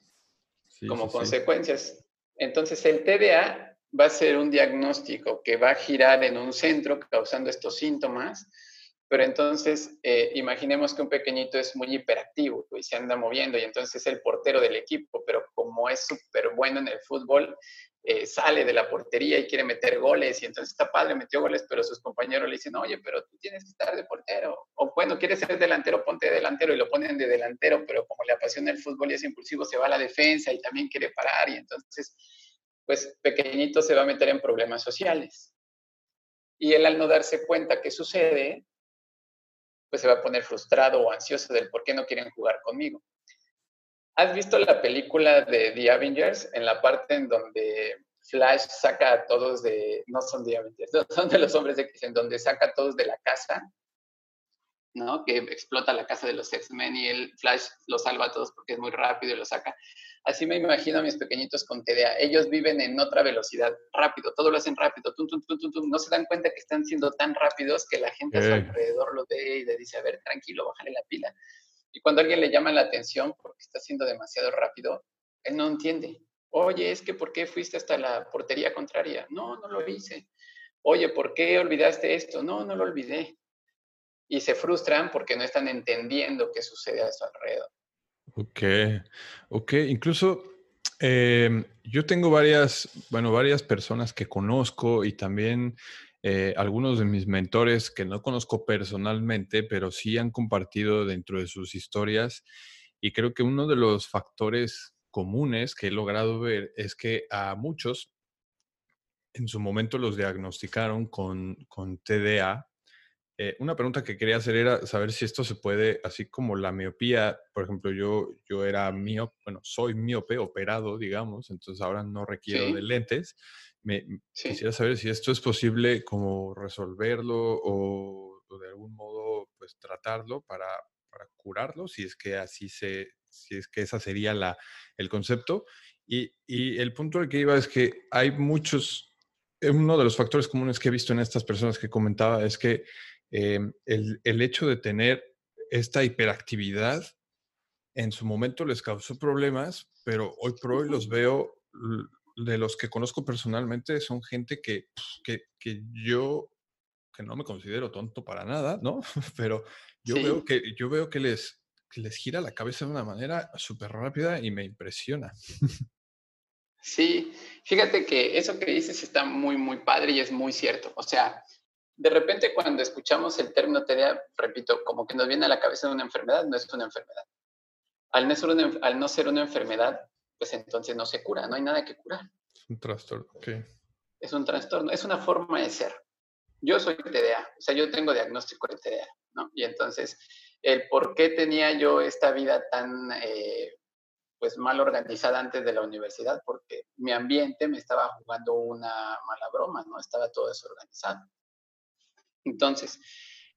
como consecuencias. Entonces el TDA va a ser un diagnóstico que va a girar en un centro causando estos síntomas, pero entonces eh, imaginemos que un pequeñito es muy hiperactivo y se anda moviendo y entonces es el portero del equipo, pero como es súper bueno en el fútbol, eh, sale de la portería y quiere meter goles y entonces está padre, metió goles, pero sus compañeros le dicen, oye, pero tú tienes que estar de portero. O bueno, quieres ser delantero, ponte de delantero y lo ponen de delantero, pero como le apasiona el fútbol y es impulsivo, se va a la defensa y también quiere parar y entonces pues pequeñito se va a meter en problemas sociales. Y él al no darse cuenta qué sucede, pues se va a poner frustrado o ansioso del por qué no quieren jugar conmigo. ¿Has visto la película de The Avengers en la parte en donde Flash saca a todos de, no son The Avengers, son de los hombres X, en donde saca a todos de la casa, ¿no? Que explota la casa de los X-Men y el Flash los salva a todos porque es muy rápido y lo saca. Así me imagino a mis pequeñitos con TDA. Ellos viven en otra velocidad, rápido, todo lo hacen rápido, no se dan cuenta que están siendo tan rápidos que la gente a su alrededor lo ve y le dice, a ver, tranquilo, bájale la pila. Y cuando alguien le llama la atención porque está siendo demasiado rápido, él no entiende. Oye, es que ¿por qué fuiste hasta la portería contraria? No, no lo hice. Oye, ¿por qué olvidaste esto? No, no lo olvidé. Y se frustran porque no están entendiendo qué sucede a su alrededor. Ok, ok. Incluso em, yo tengo varias, bueno, varias personas que conozco y también eh, algunos de mis mentores que no conozco personalmente, pero sí han compartido dentro de sus historias. Y creo que uno de los factores comunes que he logrado ver es que a muchos en su momento los diagnosticaron con, con TDA Eh, una pregunta que quería hacer era saber si esto se puede, así como la miopía, por ejemplo, yo, yo era mío, bueno, soy miope operado, digamos, entonces ahora no requiero de lentes. Me, Quisiera saber si esto es posible como resolverlo o, de algún modo pues tratarlo para, para, curarlo, si es que así se, si es que esa sería la, el concepto. Y, y el punto al que iba es que hay muchos, uno de los factores comunes que he visto en estas personas que comentaba es que Em, el, el, hecho de tener esta hiperactividad en su momento les causó problemas, pero hoy por hoy los veo, de los que conozco personalmente, son gente que, que, que yo, que no me considero tonto para nada, ¿no? Pero yo veo que, yo veo que les, que les gira la cabeza de una manera súper rápida y me impresiona. Sí, fíjate que eso que dices está muy, muy padre y es muy cierto. O sea, de repente cuando escuchamos el término TDA, repito, como que nos viene a la cabeza una enfermedad, no es una enfermedad. Al no ser una, al no ser una enfermedad, pues entonces no se cura, no hay nada que curar. Es un trastorno, ok. Es un trastorno, es una forma de ser. Yo soy TDA, o sea, yo tengo diagnóstico de TDA, ¿no? Y entonces, el por qué tenía yo esta vida tan, eh, pues, mal organizada antes de la universidad, porque mi ambiente me estaba jugando una mala broma, ¿no? Estaba todo desorganizado. Entonces,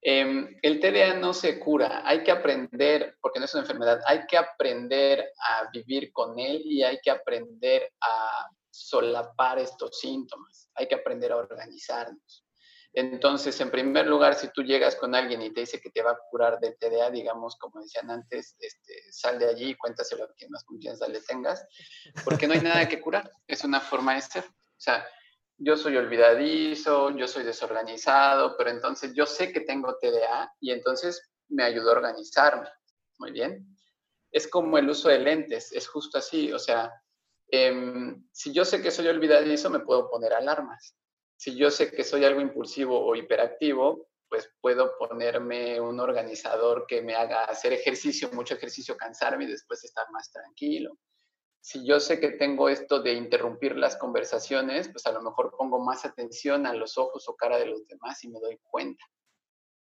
em, el TDA no se cura, hay que aprender, porque no es una enfermedad, hay que aprender a vivir con él y hay que aprender a solapar estos síntomas, hay que aprender a organizarnos. Entonces, en primer lugar, si tú llegas con alguien y te dice que te va a curar del TDA, digamos, como decían antes, este, sal de allí y cuéntaselo a quien más confianza le tengas, porque no hay nada que curar, es una forma de ser. Yo soy olvidadizo, yo soy desorganizado, pero entonces yo sé que tengo TDA y entonces me ayudó a organizarme. Muy bien. Es como el uso de lentes, es justo así. O sea, em, si yo sé que soy olvidadizo, me puedo poner alarmas. Si yo sé que soy algo impulsivo o hiperactivo, pues puedo ponerme un organizador que me haga hacer ejercicio, mucho ejercicio, cansarme y después estar más tranquilo si yo sé que tengo esto de interrumpir las conversaciones, pues a lo mejor pongo más atención a los ojos o cara de los demás y me doy cuenta.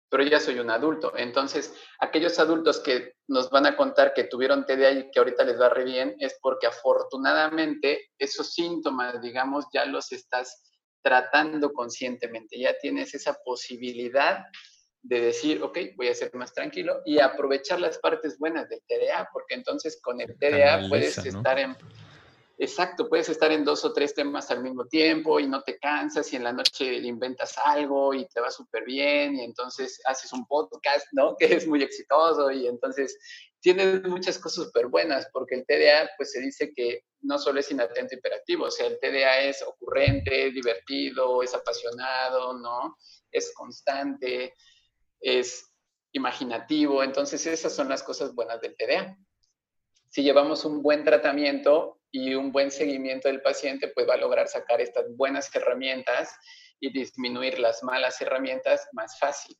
Pero ya soy un adulto. Entonces, aquellos adultos que nos van a contar que tuvieron TDA y que ahorita les va re bien, es porque afortunadamente esos síntomas, digamos, ya los estás tratando conscientemente. Ya tienes esa posibilidad de decir, ok, voy a ser más tranquilo y aprovechar las partes buenas del TDA, porque entonces con el TDA puedes estar en... Exacto, puedes estar en dos o tres temas al mismo tiempo y no te cansas y en la noche inventas algo y te va súper bien y entonces haces un podcast, ¿no? Que es muy exitoso y entonces tienes muchas cosas súper buenas porque el TDA pues se dice que no solo es inatento hiperactivo, o sea, el TDA es ocurrente, divertido, es apasionado, ¿no? Es constante, es imaginativo. Entonces, esas son las cosas buenas del TDA. Si llevamos un buen tratamiento y un buen seguimiento del paciente, pues va a lograr sacar estas buenas herramientas y disminuir las malas herramientas más fácil.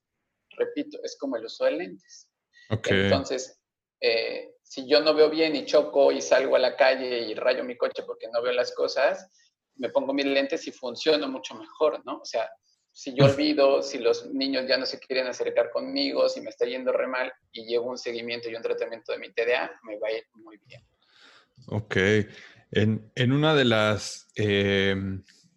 Repito, es como el uso de lentes. Entonces, eh, si yo no veo bien y choco y salgo a la calle y rayo mi coche porque no veo las cosas, me pongo mis lentes y funciono mucho mejor, ¿no? O sea, si yo olvido, si los niños ya no se quieren acercar conmigo, si me está yendo re mal y llevo un seguimiento y un tratamiento de mi TDA, me va a ir muy bien. Ok. En, en una de las, eh,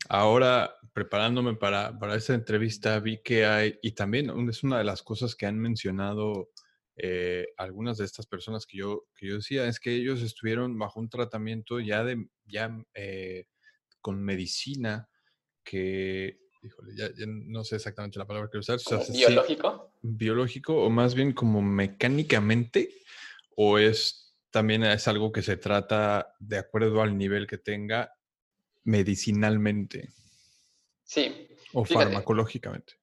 ahora preparándome para, para esta entrevista, vi que hay, y también es una de las cosas que han mencionado eh, algunas de estas personas que yo, que yo decía, es que ellos estuvieron bajo un tratamiento ya de, ya eh, con medicina que híjole, ya, no sé exactamente la palabra que usar. ¿Biológico? biológico o más bien como mecánicamente o es también es algo que se trata de acuerdo al nivel que tenga medicinalmente. Sí. O farmacológicamente.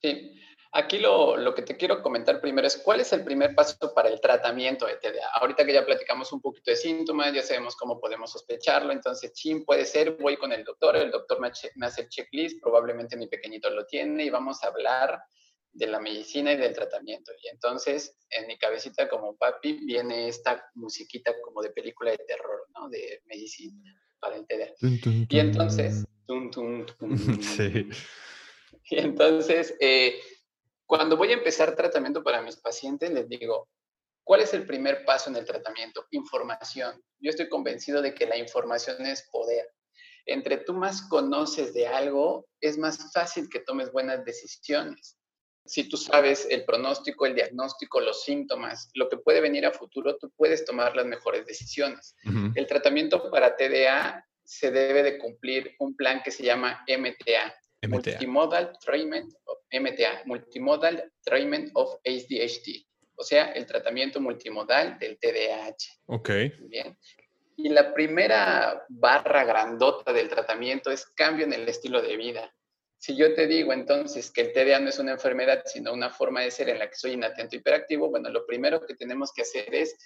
Sí. Aquí lo, que te quiero comentar primero es cuál es el primer paso para el tratamiento de TDA. Ahorita que ya platicamos un poquito de síntomas, ya sabemos cómo podemos sospecharlo, entonces, chin, puede ser, voy con el doctor, el doctor me, hace el checklist, probablemente mi pequeñito lo tiene y vamos a hablar de la medicina y del tratamiento. Y entonces, en mi cabecita como papi, viene esta musiquita como de película de terror, ¿no? De medicina para el TDA. Y entonces, tum, tum, tum, sí. Y entonces, eh, Cuando voy a empezar tratamiento para mis pacientes, les digo, ¿cuál es el primer paso en el tratamiento? Información. Yo estoy convencido de que la información es poder. Entre tú más conoces de algo, es más fácil que tomes buenas decisiones. Si tú sabes el pronóstico, el diagnóstico, los síntomas, lo que puede venir a futuro, tú puedes tomar las mejores decisiones. El tratamiento para TDA se debe de cumplir un plan que se llama MTA, Multimodal Treatment of MTA, Multimodal Treatment of ADHD, o sea, el tratamiento multimodal del TDAH. Ok. Bien. Y la primera barra grandota del tratamiento es cambio en el estilo de vida. Si yo te digo entonces que el TDA no es una enfermedad, sino una forma de ser en la que soy inatento hiperactivo, bueno, lo primero que tenemos que hacer es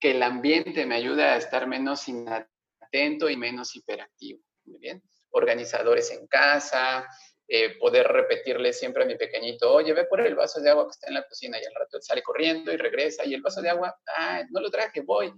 que el ambiente me ayude a estar menos inatento y menos hiperactivo. Muy bien organizadores en casa, eh, poder repetirle siempre a mi pequeñito, oye, ve por el vaso de agua que está en la cocina y al rato sale corriendo y regresa y el vaso de agua, ah, no lo traje, voy.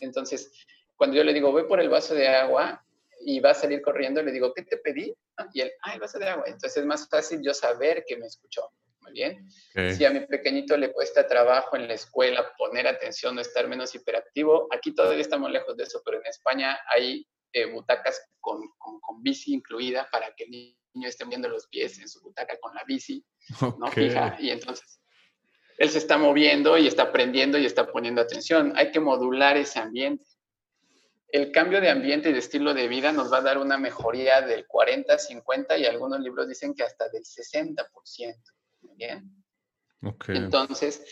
Entonces, cuando yo le digo, ve por el vaso de agua y va a salir corriendo, le digo, ¿qué te pedí? Y él, ah, el vaso de agua. Entonces es más fácil yo saber que me escuchó. Muy bien. Si a mi pequeñito le cuesta trabajo en la escuela poner atención o estar menos hiperactivo, aquí todavía estamos lejos de eso, pero en España hay eh, butacas con, con, bici incluida para que el niño esté moviendo los pies en su butaca con la bici, ¿no? Fija, y entonces él se está moviendo y está aprendiendo y está poniendo atención. Hay que modular ese ambiente. El cambio de ambiente y de estilo de vida nos va a dar una mejoría del 40, 50 y algunos libros dicen que hasta del 60%. Bien. Okay. Entonces,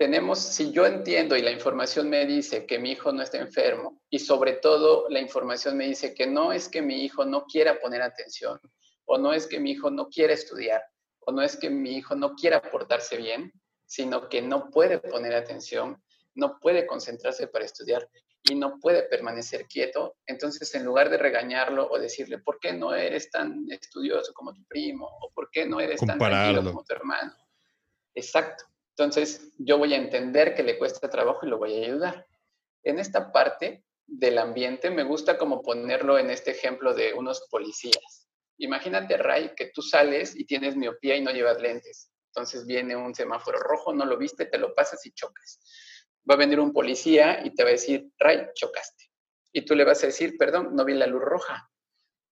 tenemos, si yo entiendo y la información me dice que mi hijo no está enfermo y sobre todo la información me dice que no es que mi hijo no quiera poner atención o no es que mi hijo no quiera estudiar o no es que mi hijo no quiera portarse bien, sino que no puede poner atención, no puede concentrarse para estudiar y no puede permanecer quieto, entonces en lugar de regañarlo o decirle, ¿por qué no eres tan estudioso como tu primo? ¿O por qué no eres tan tranquilo como tu hermano? Exacto. Entonces, yo voy a entender que le cuesta trabajo y lo voy a ayudar. En esta parte del ambiente, me gusta como ponerlo en este ejemplo de unos policías. Imagínate, Ray, que tú sales y tienes miopía y no llevas lentes. Entonces viene un semáforo rojo, no lo viste, te lo pasas y chocas. Va a venir un policía y te va a decir, Ray, chocaste. Y tú le vas a decir, perdón, no vi la luz roja.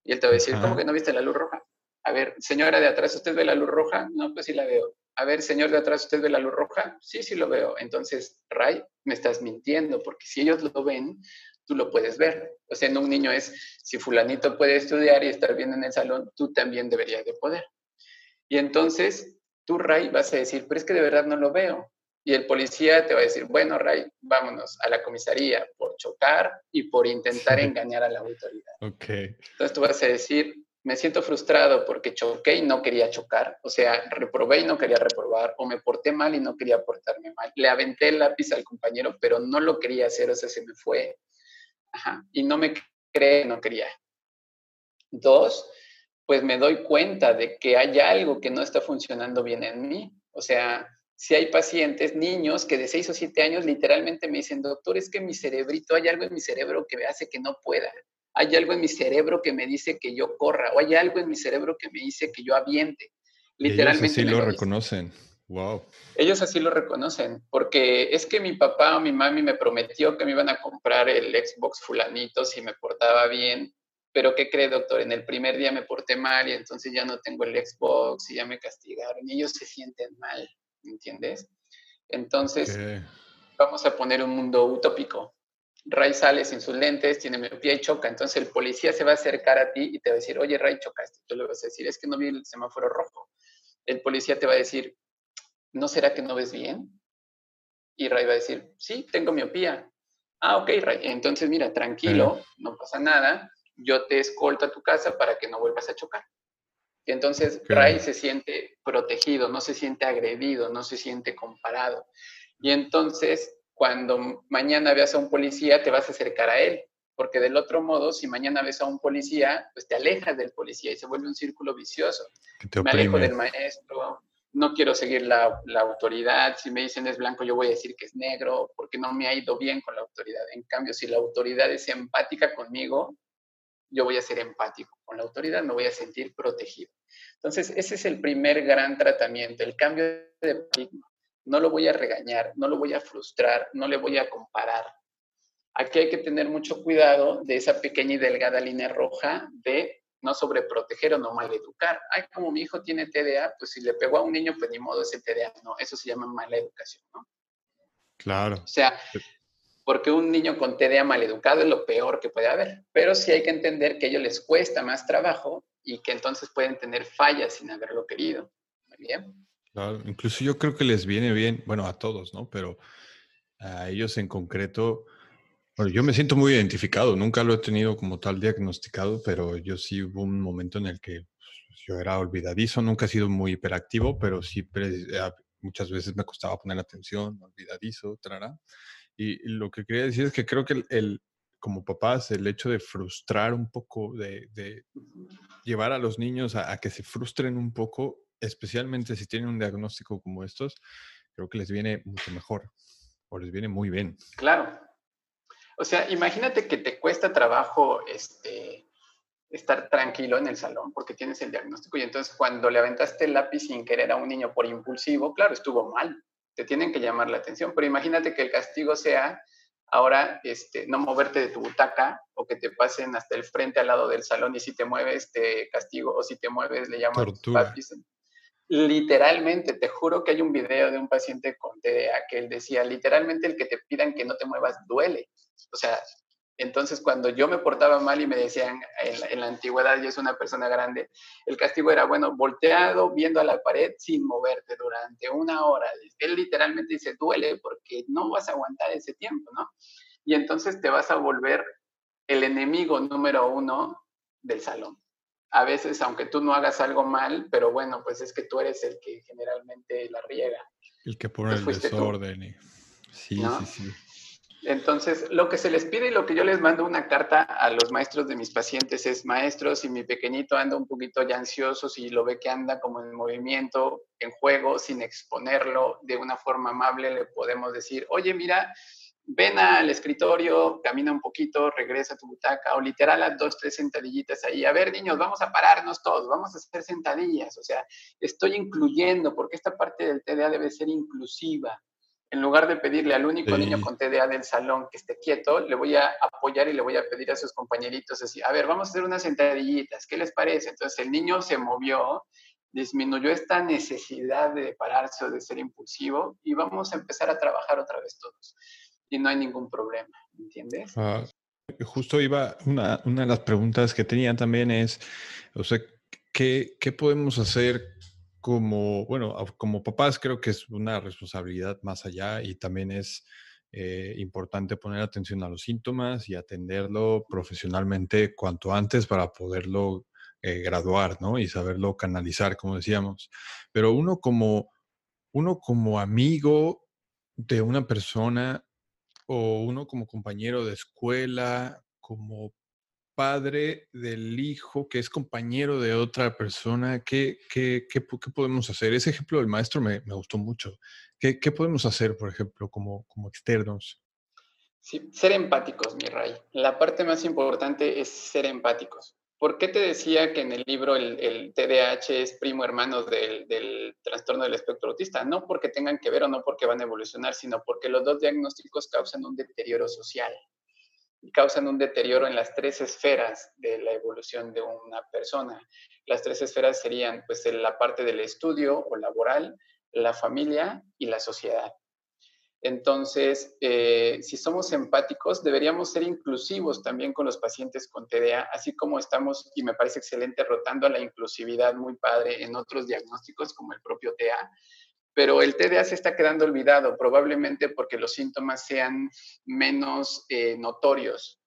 Y él te va a decir, ¿cómo que no viste la luz roja? A ver, señora de atrás, ¿usted ve la luz roja? No, pues sí la veo a ver, señor de atrás, ¿usted ve la luz roja? Sí, sí lo veo. Entonces, Ray, me estás mintiendo, porque si ellos lo ven, tú lo puedes ver. O sea, en un niño es, si fulanito puede estudiar y estar bien en el salón, tú también deberías de poder. Y entonces, tú, Ray, vas a decir, pero es que de verdad no lo veo. Y el policía te va a decir, bueno, Ray, vámonos a la comisaría por chocar y por intentar engañar a la autoridad. Okay. Entonces tú vas a decir, me siento frustrado porque choqué y no quería chocar, o sea, reprobé y no quería reprobar, o me porté mal y no quería portarme mal. Le aventé el lápiz al compañero, pero no lo quería hacer, o sea, se me fue. Ajá. Y no me cree, no quería. Dos, pues me doy cuenta de que hay algo que no está funcionando bien en mí. O sea, si hay pacientes, niños que de 6 o 7 años literalmente me dicen, doctor, es que mi cerebrito, hay algo en mi cerebro que hace que no pueda hay algo en mi cerebro que me dice que yo corra, o hay algo en mi cerebro que me dice que yo aviente. Literalmente. Ellos así lo, reconocen. Wow. Ellos así lo reconocen, porque es que mi papá o mi mami me prometió que me iban a comprar el Xbox fulanito si me portaba bien, pero ¿qué cree, doctor? En el primer día me porté mal y entonces ya no tengo el Xbox y ya me castigaron y ellos se sienten mal, ¿entiendes? Entonces, vamos a poner un mundo utópico. Ray sale sin sus lentes, tiene miopía y choca. Entonces el policía se va a acercar a ti y te va a decir, oye, Ray, chocaste. Tú le vas a decir, es que no vi el semáforo rojo. El policía te va a decir, ¿no será que no ves bien? Y Ray va a decir, sí, tengo miopía. Ah, ok, Ray. Entonces, mira, tranquilo, no pasa nada. Yo te escolto a tu casa para que no vuelvas a chocar. Y entonces Ray se siente protegido, no se siente agredido, no se siente comparado. Y entonces cuando mañana veas a un policía, te vas a acercar a él, porque del otro modo, si mañana ves a un policía, pues te alejas del policía y se vuelve un círculo vicioso. Me alejo del maestro, no quiero seguir la, la, autoridad, si me dicen es blanco, yo voy a decir que es negro, porque no me ha ido bien con la autoridad. En cambio, si la autoridad es empática conmigo, yo voy a ser empático con la autoridad, me voy a sentir protegido. Entonces, ese es el primer gran tratamiento, el cambio de paradigma. No lo voy a regañar, no lo voy a frustrar, no le voy a comparar. Aquí hay que tener mucho cuidado de esa pequeña y delgada línea roja de no sobreproteger o no maleducar. Ay, como mi hijo tiene TDA, pues si le pegó a un niño, pues ni modo ese TDA. No, eso se llama mala educación, ¿no? Claro. O sea, porque un niño con TDA maleducado es lo peor que puede haber. Pero sí hay que entender que a ellos les cuesta más trabajo y que entonces pueden tener fallas sin haberlo querido. Muy bien. Incluso yo creo que les viene bien, bueno, a todos, ¿no? Pero a ellos en concreto, bueno, yo me siento muy identificado, nunca lo he tenido como tal diagnosticado, pero yo sí hubo un momento en el que pues, yo era olvidadizo, nunca he sido muy hiperactivo, pero sí eh, muchas veces me costaba poner atención, olvidadizo, trara. Y, lo que quería decir es que creo que el, como papás, el hecho de frustrar un poco, de, llevar a los niños a, a, que se frustren un poco, especialmente si tienen un diagnóstico como estos, creo que les viene mucho mejor o les viene muy bien. Claro, o sea, imagínate que te cuesta trabajo este, estar tranquilo en el salón porque tienes el diagnóstico y entonces cuando le aventaste el lápiz sin querer a un niño por impulsivo, claro, estuvo mal, te tienen que llamar la atención, pero imagínate que el castigo sea ahora este, no moverte de tu butaca o que te pasen hasta el frente al lado del salón y si te mueves te castigo o si te mueves le llaman lápiz. Literalmente, te juro que hay un video de un paciente con TDA que él decía, literalmente el que te pidan que no te muevas duele. O sea, entonces cuando yo me portaba mal y me decían en la, antigüedad, yo es una persona grande, el castigo era, bueno, volteado, viendo a la pared sin moverte durante una hora. Él literalmente dice, duele porque no vas a aguantar ese tiempo, ¿no? Y entonces te vas a volver el enemigo número uno del salón. A veces, aunque tú no hagas algo mal, pero bueno, pues es que tú eres el que generalmente la riega. El que pone el desorden. Sí, sí, sí. Entonces, lo que se les pide y lo que yo les mando una carta a los maestros de mis pacientes es, maestros, si mi pequeñito anda un poquito ya ansioso, si lo ve que anda como en movimiento, en juego, sin exponerlo de una forma amable, le podemos decir, oye, mira, ven al escritorio, camina un poquito, regresa a tu butaca, o literal a dos, tres sentadillitas ahí. A ver, niños, vamos a pararnos todos, vamos a hacer sentadillas. O sea, estoy incluyendo, porque esta parte del TDA debe ser inclusiva en lugar de pedirle al único niño con TDA del salón que esté quieto, le voy a apoyar y le voy a pedir a sus compañeritos así, a ver, vamos a hacer unas sentadillitas, ¿qué les parece? Entonces el niño se movió, disminuyó esta necesidad de pararse o de ser impulsivo y vamos a empezar a trabajar otra vez todos. Y no hay ningún problema, ¿entiendes? Ah, justo iba, una, una, de las preguntas que tenía también es, o sea, ¿qué, qué podemos hacer como, bueno, como papás creo que es una responsabilidad más allá y también es eh, importante poner atención a los síntomas y atenderlo profesionalmente cuanto antes para poderlo eh, graduar, ¿no? Y saberlo canalizar, como decíamos. Pero uno como, uno como amigo de una persona o uno como compañero de escuela, como padre del hijo que es compañero de otra persona, ¿qué, qué, qué, podemos hacer? Ese ejemplo del maestro me, me gustó mucho. ¿Qué, podemos hacer, por ejemplo, como, como externos? Sí, ser empáticos, mi Ray. La parte más importante es ser empáticos. ¿Por qué te decía que en el libro el, el TDAH es primo hermano del, del, trastorno del espectro autista? No porque tengan que ver o no porque van a evolucionar, sino porque los dos diagnósticos causan un deterioro social y causan un deterioro en las tres esferas de la evolución de una persona. Las tres esferas serían pues la parte del estudio o laboral, la familia y la sociedad. Entonces, eh, si somos empáticos, deberíamos ser inclusivos también con los pacientes con TDA, así como estamos, y me parece excelente, rotando a la inclusividad muy padre en otros diagnósticos como el propio TEA pero el TDA se está quedando olvidado, probablemente porque los síntomas sean menos eh, notorios,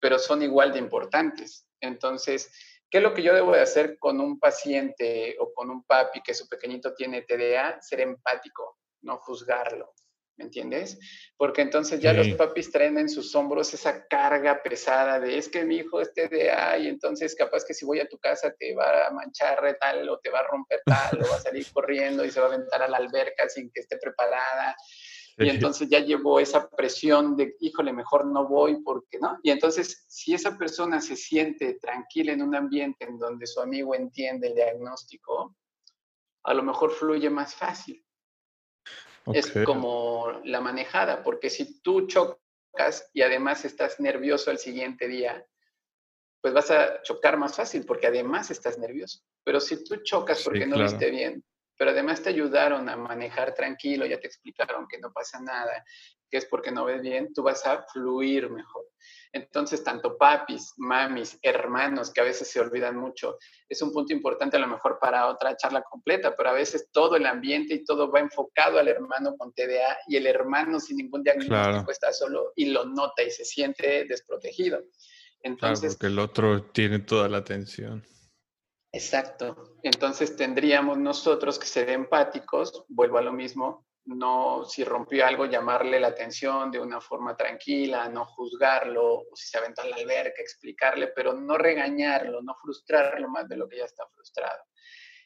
pero son igual de importantes. Entonces, ¿qué es lo que yo debo de hacer con un paciente o con un papi que su pequeñito tiene TDA? Ser empático, no juzgarlo. ¿Me entiendes? Porque entonces ya los papis traen en sus hombros esa carga pesada de es que mi hijo es TDA y entonces capaz que si voy a tu casa te va a manchar tal o te va a romper tal o va a salir corriendo y se va a aventar a la alberca sin que esté preparada. Y entonces ya llevó esa presión de, híjole, mejor no voy porque, ¿no? Y entonces, si esa persona se siente tranquila en un ambiente en donde su amigo entiende el diagnóstico, a lo mejor fluye más fácil. Es como la manejada, porque si tú chocas y además estás nervioso el siguiente día, pues vas a chocar más fácil porque además estás nervioso. Pero si tú chocas porque no viste bien, pero además te ayudaron a manejar tranquilo, ya te explicaron que no pasa nada, que es porque no ves bien, tú vas a fluir mejor. Entonces, tanto papis, mamis, hermanos, que a veces se olvidan mucho, es un punto importante a lo mejor para otra charla completa, pero a veces todo el ambiente y todo va enfocado al hermano con TDA y el hermano sin ningún diagnóstico está solo y lo nota y se siente desprotegido. Entonces, claro, porque el otro tiene toda la atención. Exacto. Entonces tendríamos nosotros que ser empáticos, vuelvo a lo mismo, no si rompió algo llamarle la atención de una forma tranquila, no juzgarlo, o si se aventó a la alberca, explicarle, pero no regañarlo, no frustrarlo más de lo que ya está frustrado.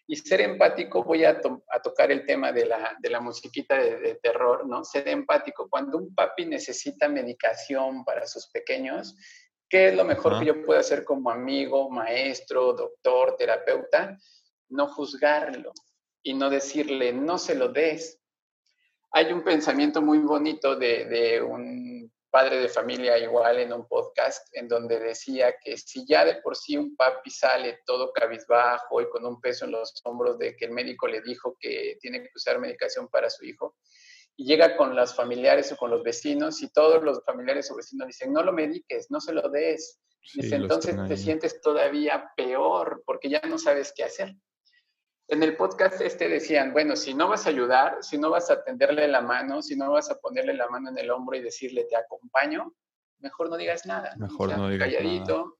Y ser empático, voy a, tocar el tema de la, de la musiquita de, de, terror, ¿no? Ser empático. Cuando un papi necesita medicación para sus pequeños, ¿Qué es lo mejor que yo puedo hacer como amigo, maestro, doctor, terapeuta? No juzgarlo y no decirle, no se lo des. Hay un pensamiento muy bonito de, un padre de familia igual en un podcast en donde decía que si ya de por sí un papi sale todo cabizbajo y con un peso en los hombros de que el médico le dijo que tiene que usar medicación para su hijo, y llega con los familiares o con los vecinos y todos los familiares o vecinos dicen, no lo mediques, no se lo des. Dice, entonces te sientes todavía peor porque ya no sabes qué hacer. En el podcast este decían, bueno, si no vas a ayudar, si no vas a tenderle la mano, si no vas a ponerle la mano en el hombro y decirle te acompaño, mejor no digas nada. Mejor no digas calladito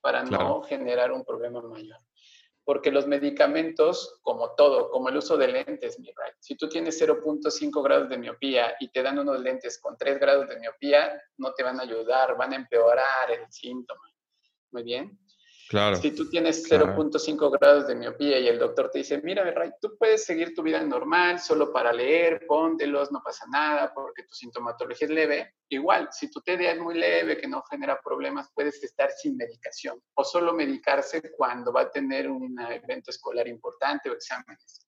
para no generar un problema mayor porque los medicamentos, como todo, como el uso de lentes, mi right? si tú tienes 0.5 grados de miopía y te dan unos lentes con 3 grados de miopía, no te van a ayudar, van a empeorar el síntoma. Muy bien. Claro. Si tú tienes 0.5 grados de miopía y el doctor te dice, mira, Ray, tú puedes seguir tu vida normal solo para leer, póntelos, no pasa nada porque tu sintomatología es leve. Igual, si tu TDA es muy leve, que no genera problemas, puedes estar sin medicación o solo medicarse cuando va a tener un evento escolar importante o exámenes.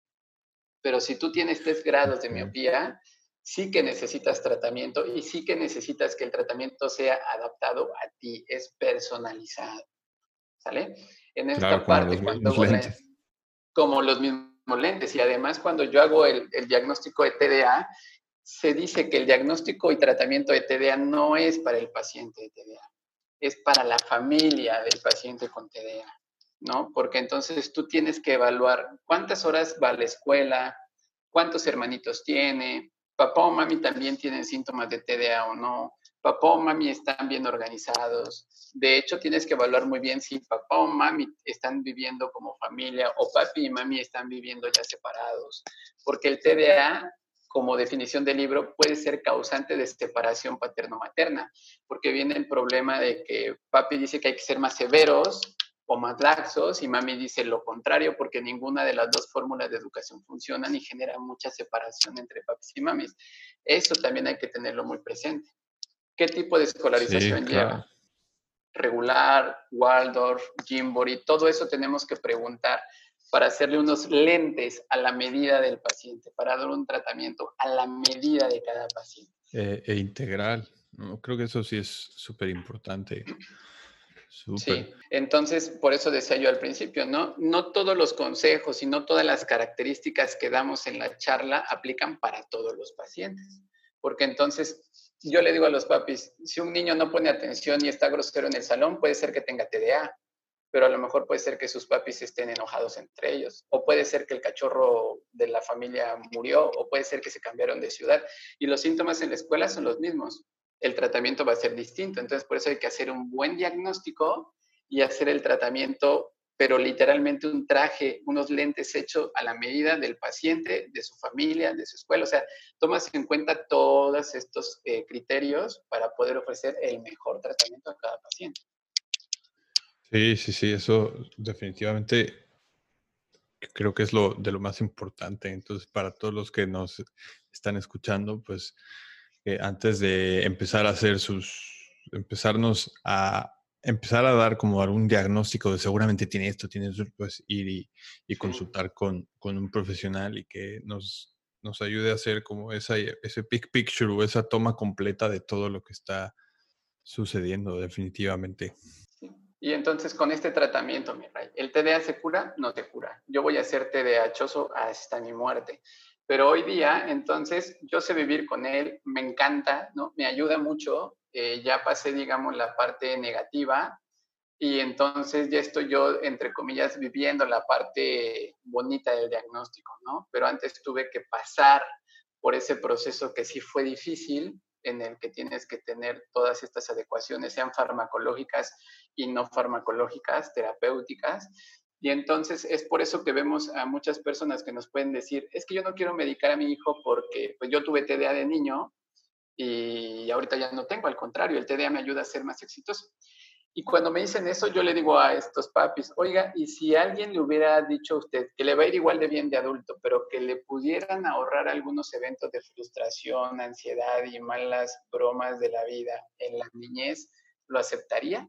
Pero si tú tienes 3 grados de miopía, sí que necesitas tratamiento y sí que necesitas que el tratamiento sea adaptado a ti, es personalizado. ¿Sale? En esta parte, cuando como los mismos lentes, y además cuando yo hago el, el diagnóstico de TDA, se dice que el diagnóstico y tratamiento de TDA no es para el paciente de TDA, es para la familia del paciente con TDA, ¿no? Porque entonces tú tienes que evaluar cuántas horas va a la escuela, cuántos hermanitos tiene, papá o mami también tienen síntomas de TDA o no, papá o mami están bien organizados. De hecho, tienes que evaluar muy bien si papá o mami están viviendo como familia o papi y mami están viviendo ya separados. Porque el TDA, como definición del libro, puede ser causante de separación paterno-materna, porque viene el problema de que papi dice que hay que ser más severos o más laxos y mami dice lo contrario porque ninguna de las dos fórmulas de educación funcionan y genera mucha separación entre papis y mamis. Eso también hay que tenerlo muy presente. ¿Qué tipo de escolarización lleva? Regular, Waldorf, Gimbori, todo eso tenemos que preguntar para hacerle unos lentes a la medida del paciente, para dar un tratamiento a la medida de cada paciente. Eh, e integral. Creo que eso sí es súper importante. Sí, entonces por eso decía yo al principio, ¿no? No todos los consejos y no todas las características que damos en la charla aplican para todos los pacientes, porque entonces yo le digo a los papis, si un niño no pone atención y está grosero en el salón, puede ser que tenga TDA, pero a lo mejor puede ser que sus papis estén enojados entre ellos, o puede ser que el cachorro de la familia murió, o puede ser que se cambiaron de ciudad, y los síntomas en la escuela son los mismos. El tratamiento va a ser distinto, entonces por eso hay que hacer un buen diagnóstico y hacer el tratamiento pero literalmente un traje, unos lentes hechos a la medida del paciente, de su familia, de su escuela. O sea, tomas en cuenta todos estos eh, criterios para poder ofrecer el mejor tratamiento a cada paciente. Sí, sí, sí, eso definitivamente creo que es lo de lo más importante. Entonces, para todos los que nos están escuchando, pues antes de empezar a hacer sus, empezarnos a empezar a dar como algún diagnóstico de seguramente tiene esto, tiene eso, pues ir y, consultar con, con, un profesional y que nos, nos ayude a hacer como esa, ese big picture o esa toma completa de todo lo que está sucediendo definitivamente. Y entonces con este tratamiento, mi rey, ¿el TDA se cura? No te cura. Yo voy a ser TDAchoso hasta mi muerte. Pero hoy día, entonces, yo sé vivir con él, me encanta, ¿no? Me ayuda mucho. Eh, ya pasé, digamos, la parte negativa y entonces ya estoy yo, entre comillas, viviendo la parte bonita del diagnóstico, ¿no? Pero antes tuve que pasar por ese proceso que sí fue difícil, en el que tienes que tener todas estas adecuaciones, sean farmacológicas y no farmacológicas, terapéuticas. Y entonces es por eso que vemos a muchas personas que nos pueden decir, es que yo no quiero medicar a mi hijo porque pues yo tuve TDA de niño y ahorita ya no tengo, al contrario, el TDA me ayuda a ser más exitoso. Y cuando me dicen eso, yo le digo a estos papis, oiga, y si alguien le hubiera dicho a usted que le va a ir igual de bien de adulto, pero que le pudieran ahorrar algunos eventos de frustración, ansiedad y malas bromas de la vida en la niñez, ¿lo aceptaría?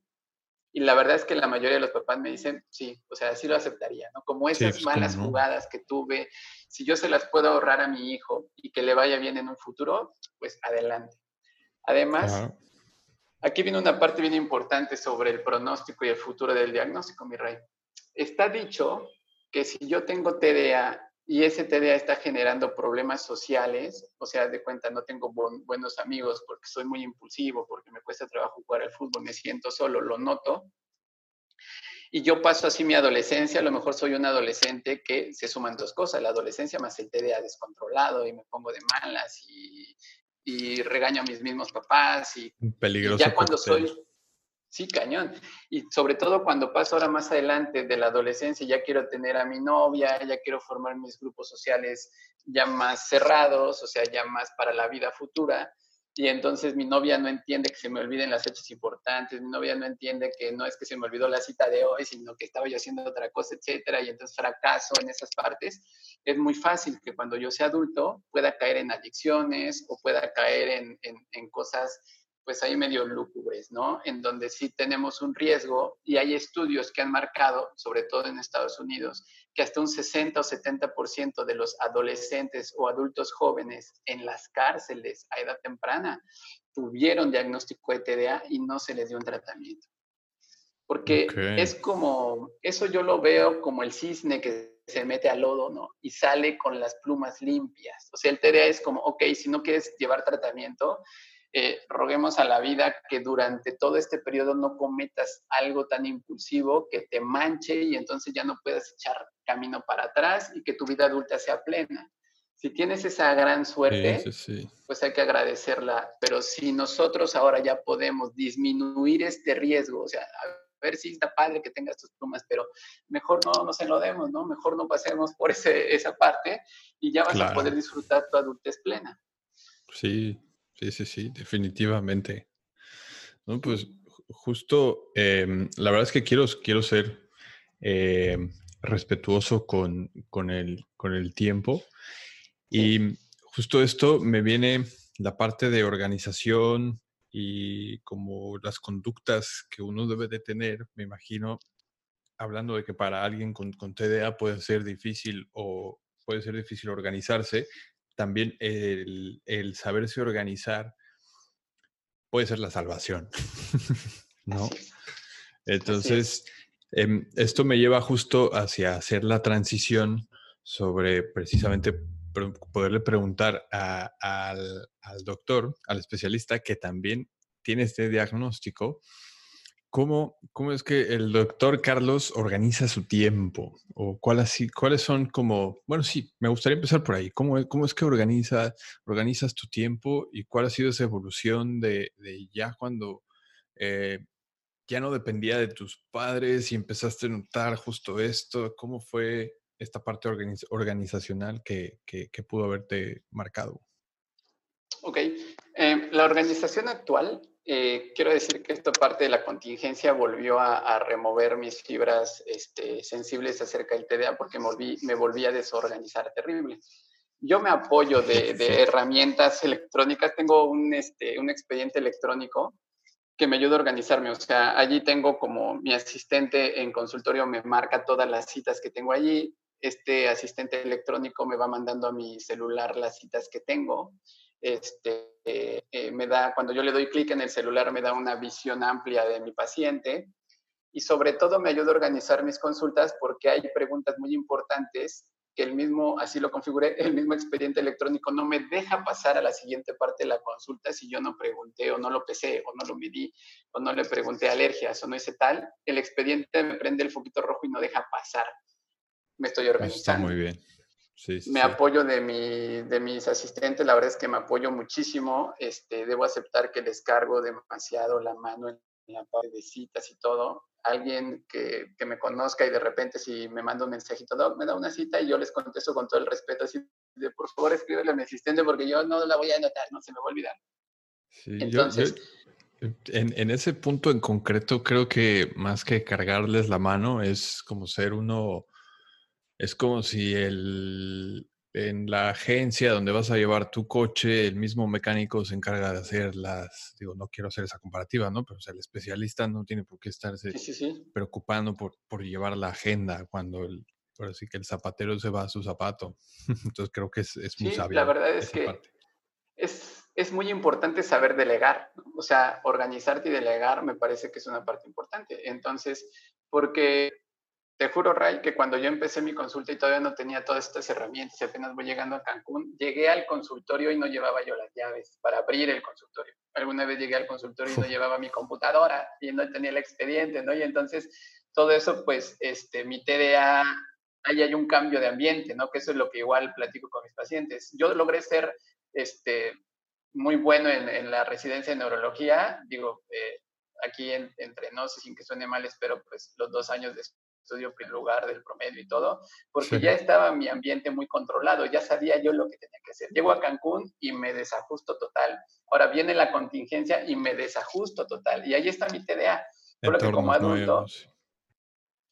Y la verdad es que la mayoría de los papás me dicen, sí, o sea, sí lo aceptaría, ¿no? Como esas pues, malas jugadas que tuve, si yo se las puedo ahorrar a mi hijo y que le vaya bien en un futuro, pues adelante. Además, Aquí viene una parte bien importante sobre el pronóstico y el futuro del diagnóstico, mi rey. Está dicho que si yo tengo TDA y ese TDA está generando problemas sociales, o sea, de cuenta no tengo buenos amigos porque soy muy impulsivo, porque me cuesta trabajo jugar al fútbol, me siento solo, lo noto, y yo paso así mi adolescencia, a lo mejor soy un adolescente que se suman dos cosas, la adolescencia más el TDA descontrolado y me pongo de malas y y regaño a mis mismos papás y, Peligroso ya cuando soy, sí, cañón. Y sobre todo cuando paso ahora más adelante de la adolescencia, ya quiero tener a mi novia, ya quiero formar mis grupos sociales ya más cerrados, o sea, ya más para la vida futura y entonces mi novia no entiende que se me olviden las fechas importantes, mi novia no entiende que no es que se me olvidó la cita de hoy, sino que estaba yo haciendo otra cosa, etcétera, y entonces fracaso en esas partes, es muy fácil que cuando yo sea adulto pueda caer en adicciones o pueda caer en, en, en cosas pues ahí medio lúgubres, ¿no? En donde sí tenemos un riesgo y hay estudios que han marcado, sobre todo en Estados Unidos, que hasta un 60 o 70% de los adolescentes o adultos jóvenes en las cárceles a edad temprana tuvieron diagnóstico de TDA y no se les dio un tratamiento. Porque es como, eso yo lo veo como el cisne que se mete al lodo, ¿no? Y sale con las plumas limpias. O sea, el TDA es como, ok, si no quieres llevar tratamiento, eh, roguemos a la vida que durante todo este periodo no cometas algo tan impulsivo que te manche y entonces ya no puedas echar camino para atrás y que tu vida adulta sea plena. Si tienes esa gran suerte, pues hay que agradecerla. Pero si nosotros ahora ya podemos disminuir este riesgo, o sea, a ver si está padre que tengas tus plumas, pero mejor no nos enlodemos, ¿no? Mejor no pasemos por ese, esa parte y ya vas a poder disfrutar tu adultez plena. Sí, Sí, sí, sí, definitivamente. No, pues justo, em, la verdad es que quiero, quiero ser em, respetuoso con, el, con el tiempo. Y justo esto me viene la parte de organización y como las conductas que uno debe de tener, me imagino, hablando de que para alguien con, con TDA puede ser difícil o puede ser difícil organizarse, también el, saberse organizar puede ser la salvación, ¿no? Entonces, em, esto me lleva justo hacia hacer la transición sobre precisamente poderle preguntar al, al, doctor, al especialista que también tiene este diagnóstico, ¿Cómo, ¿Cómo es que el doctor Carlos organiza su tiempo? ¿O cuáles, cuáles son como, bueno, sí, me gustaría empezar por ahí. ¿Cómo, cómo es que organiza, organizas tu tiempo y cuál ha sido esa evolución de, ya cuando eh, ya no dependía de tus padres y empezaste a notar justo esto? ¿Cómo fue esta parte organizacional que, que, pudo haberte marcado? Ok, Eh, la organización actual, eh, quiero decir que esto parte de la contingencia volvió a, remover mis fibras este, sensibles acerca del TDA porque me volví, me volví a desorganizar terrible. Yo me apoyo de, herramientas electrónicas, tengo un, este, un expediente electrónico que me ayuda a organizarme. O sea, allí tengo como mi asistente en consultorio me marca todas las citas que tengo allí. Este asistente electrónico me va mandando a mi celular las citas que tengo. Este, eh, me da, cuando yo le doy clic en el celular, me da una visión amplia de mi paciente. Y sobre todo me ayuda a organizar mis consultas porque hay preguntas muy importantes que el mismo, así lo configuré, el mismo expediente electrónico no me deja pasar a la siguiente parte de la consulta si yo no pregunté o no lo pesé o no lo medí o no le pregunté alergias o no hice tal, el expediente me prende el foquito rojo y no deja pasar. Me estoy organizando. Está muy bien. Me apoyo de, mi, de mis asistentes, la verdad es que me apoyo muchísimo. Este, debo aceptar que les cargo demasiado la mano en la parte de citas y todo, alguien que, que, me conozca y de repente si me manda un mensajito, me da una cita y yo les contesto con todo el respeto, así de por favor escríbele a mi asistente porque yo no la voy a anotar, no se me va a olvidar. Sí, Entonces, en, en, ese punto en concreto creo que más que cargarles la mano es como ser uno, es como si el, en la agencia donde vas a llevar tu coche, el mismo mecánico se encarga de hacer las, digo, no quiero hacer esa comparativa, ¿no? Pero o sea, el especialista no tiene por qué estarse preocupando por, por, llevar la agenda cuando el, por así que el zapatero se va a su zapato. Entonces creo que es, es muy sabio. La verdad es que es, es, muy importante saber delegar, o sea, organizarte y delegar me parece que es una parte importante. Entonces, porque te juro, Ray, que cuando yo empecé mi consulta y todavía no tenía todas estas herramientas y apenas voy llegando a Cancún, llegué al consultorio y no llevaba yo las llaves para abrir el consultorio. Alguna vez llegué al consultorio y no llevaba mi computadora y no tenía el expediente, ¿no? Y entonces todo eso, pues, este, mi TDA, ahí hay un cambio de ambiente, ¿no? Que eso es lo que igual platico con mis pacientes. Yo logré ser, este, muy bueno en, la residencia de neurología, digo, eh, aquí entre nos, sin que suene mal, espero pues los dos años después estudio primer lugar del promedio y todo, porque ya estaba mi ambiente muy controlado, ya sabía yo lo que tenía que hacer. Llego a Cancún y me desajusto total. Ahora viene la contingencia y me desajusto total. Y ahí está mi TDA. Por que como adulto,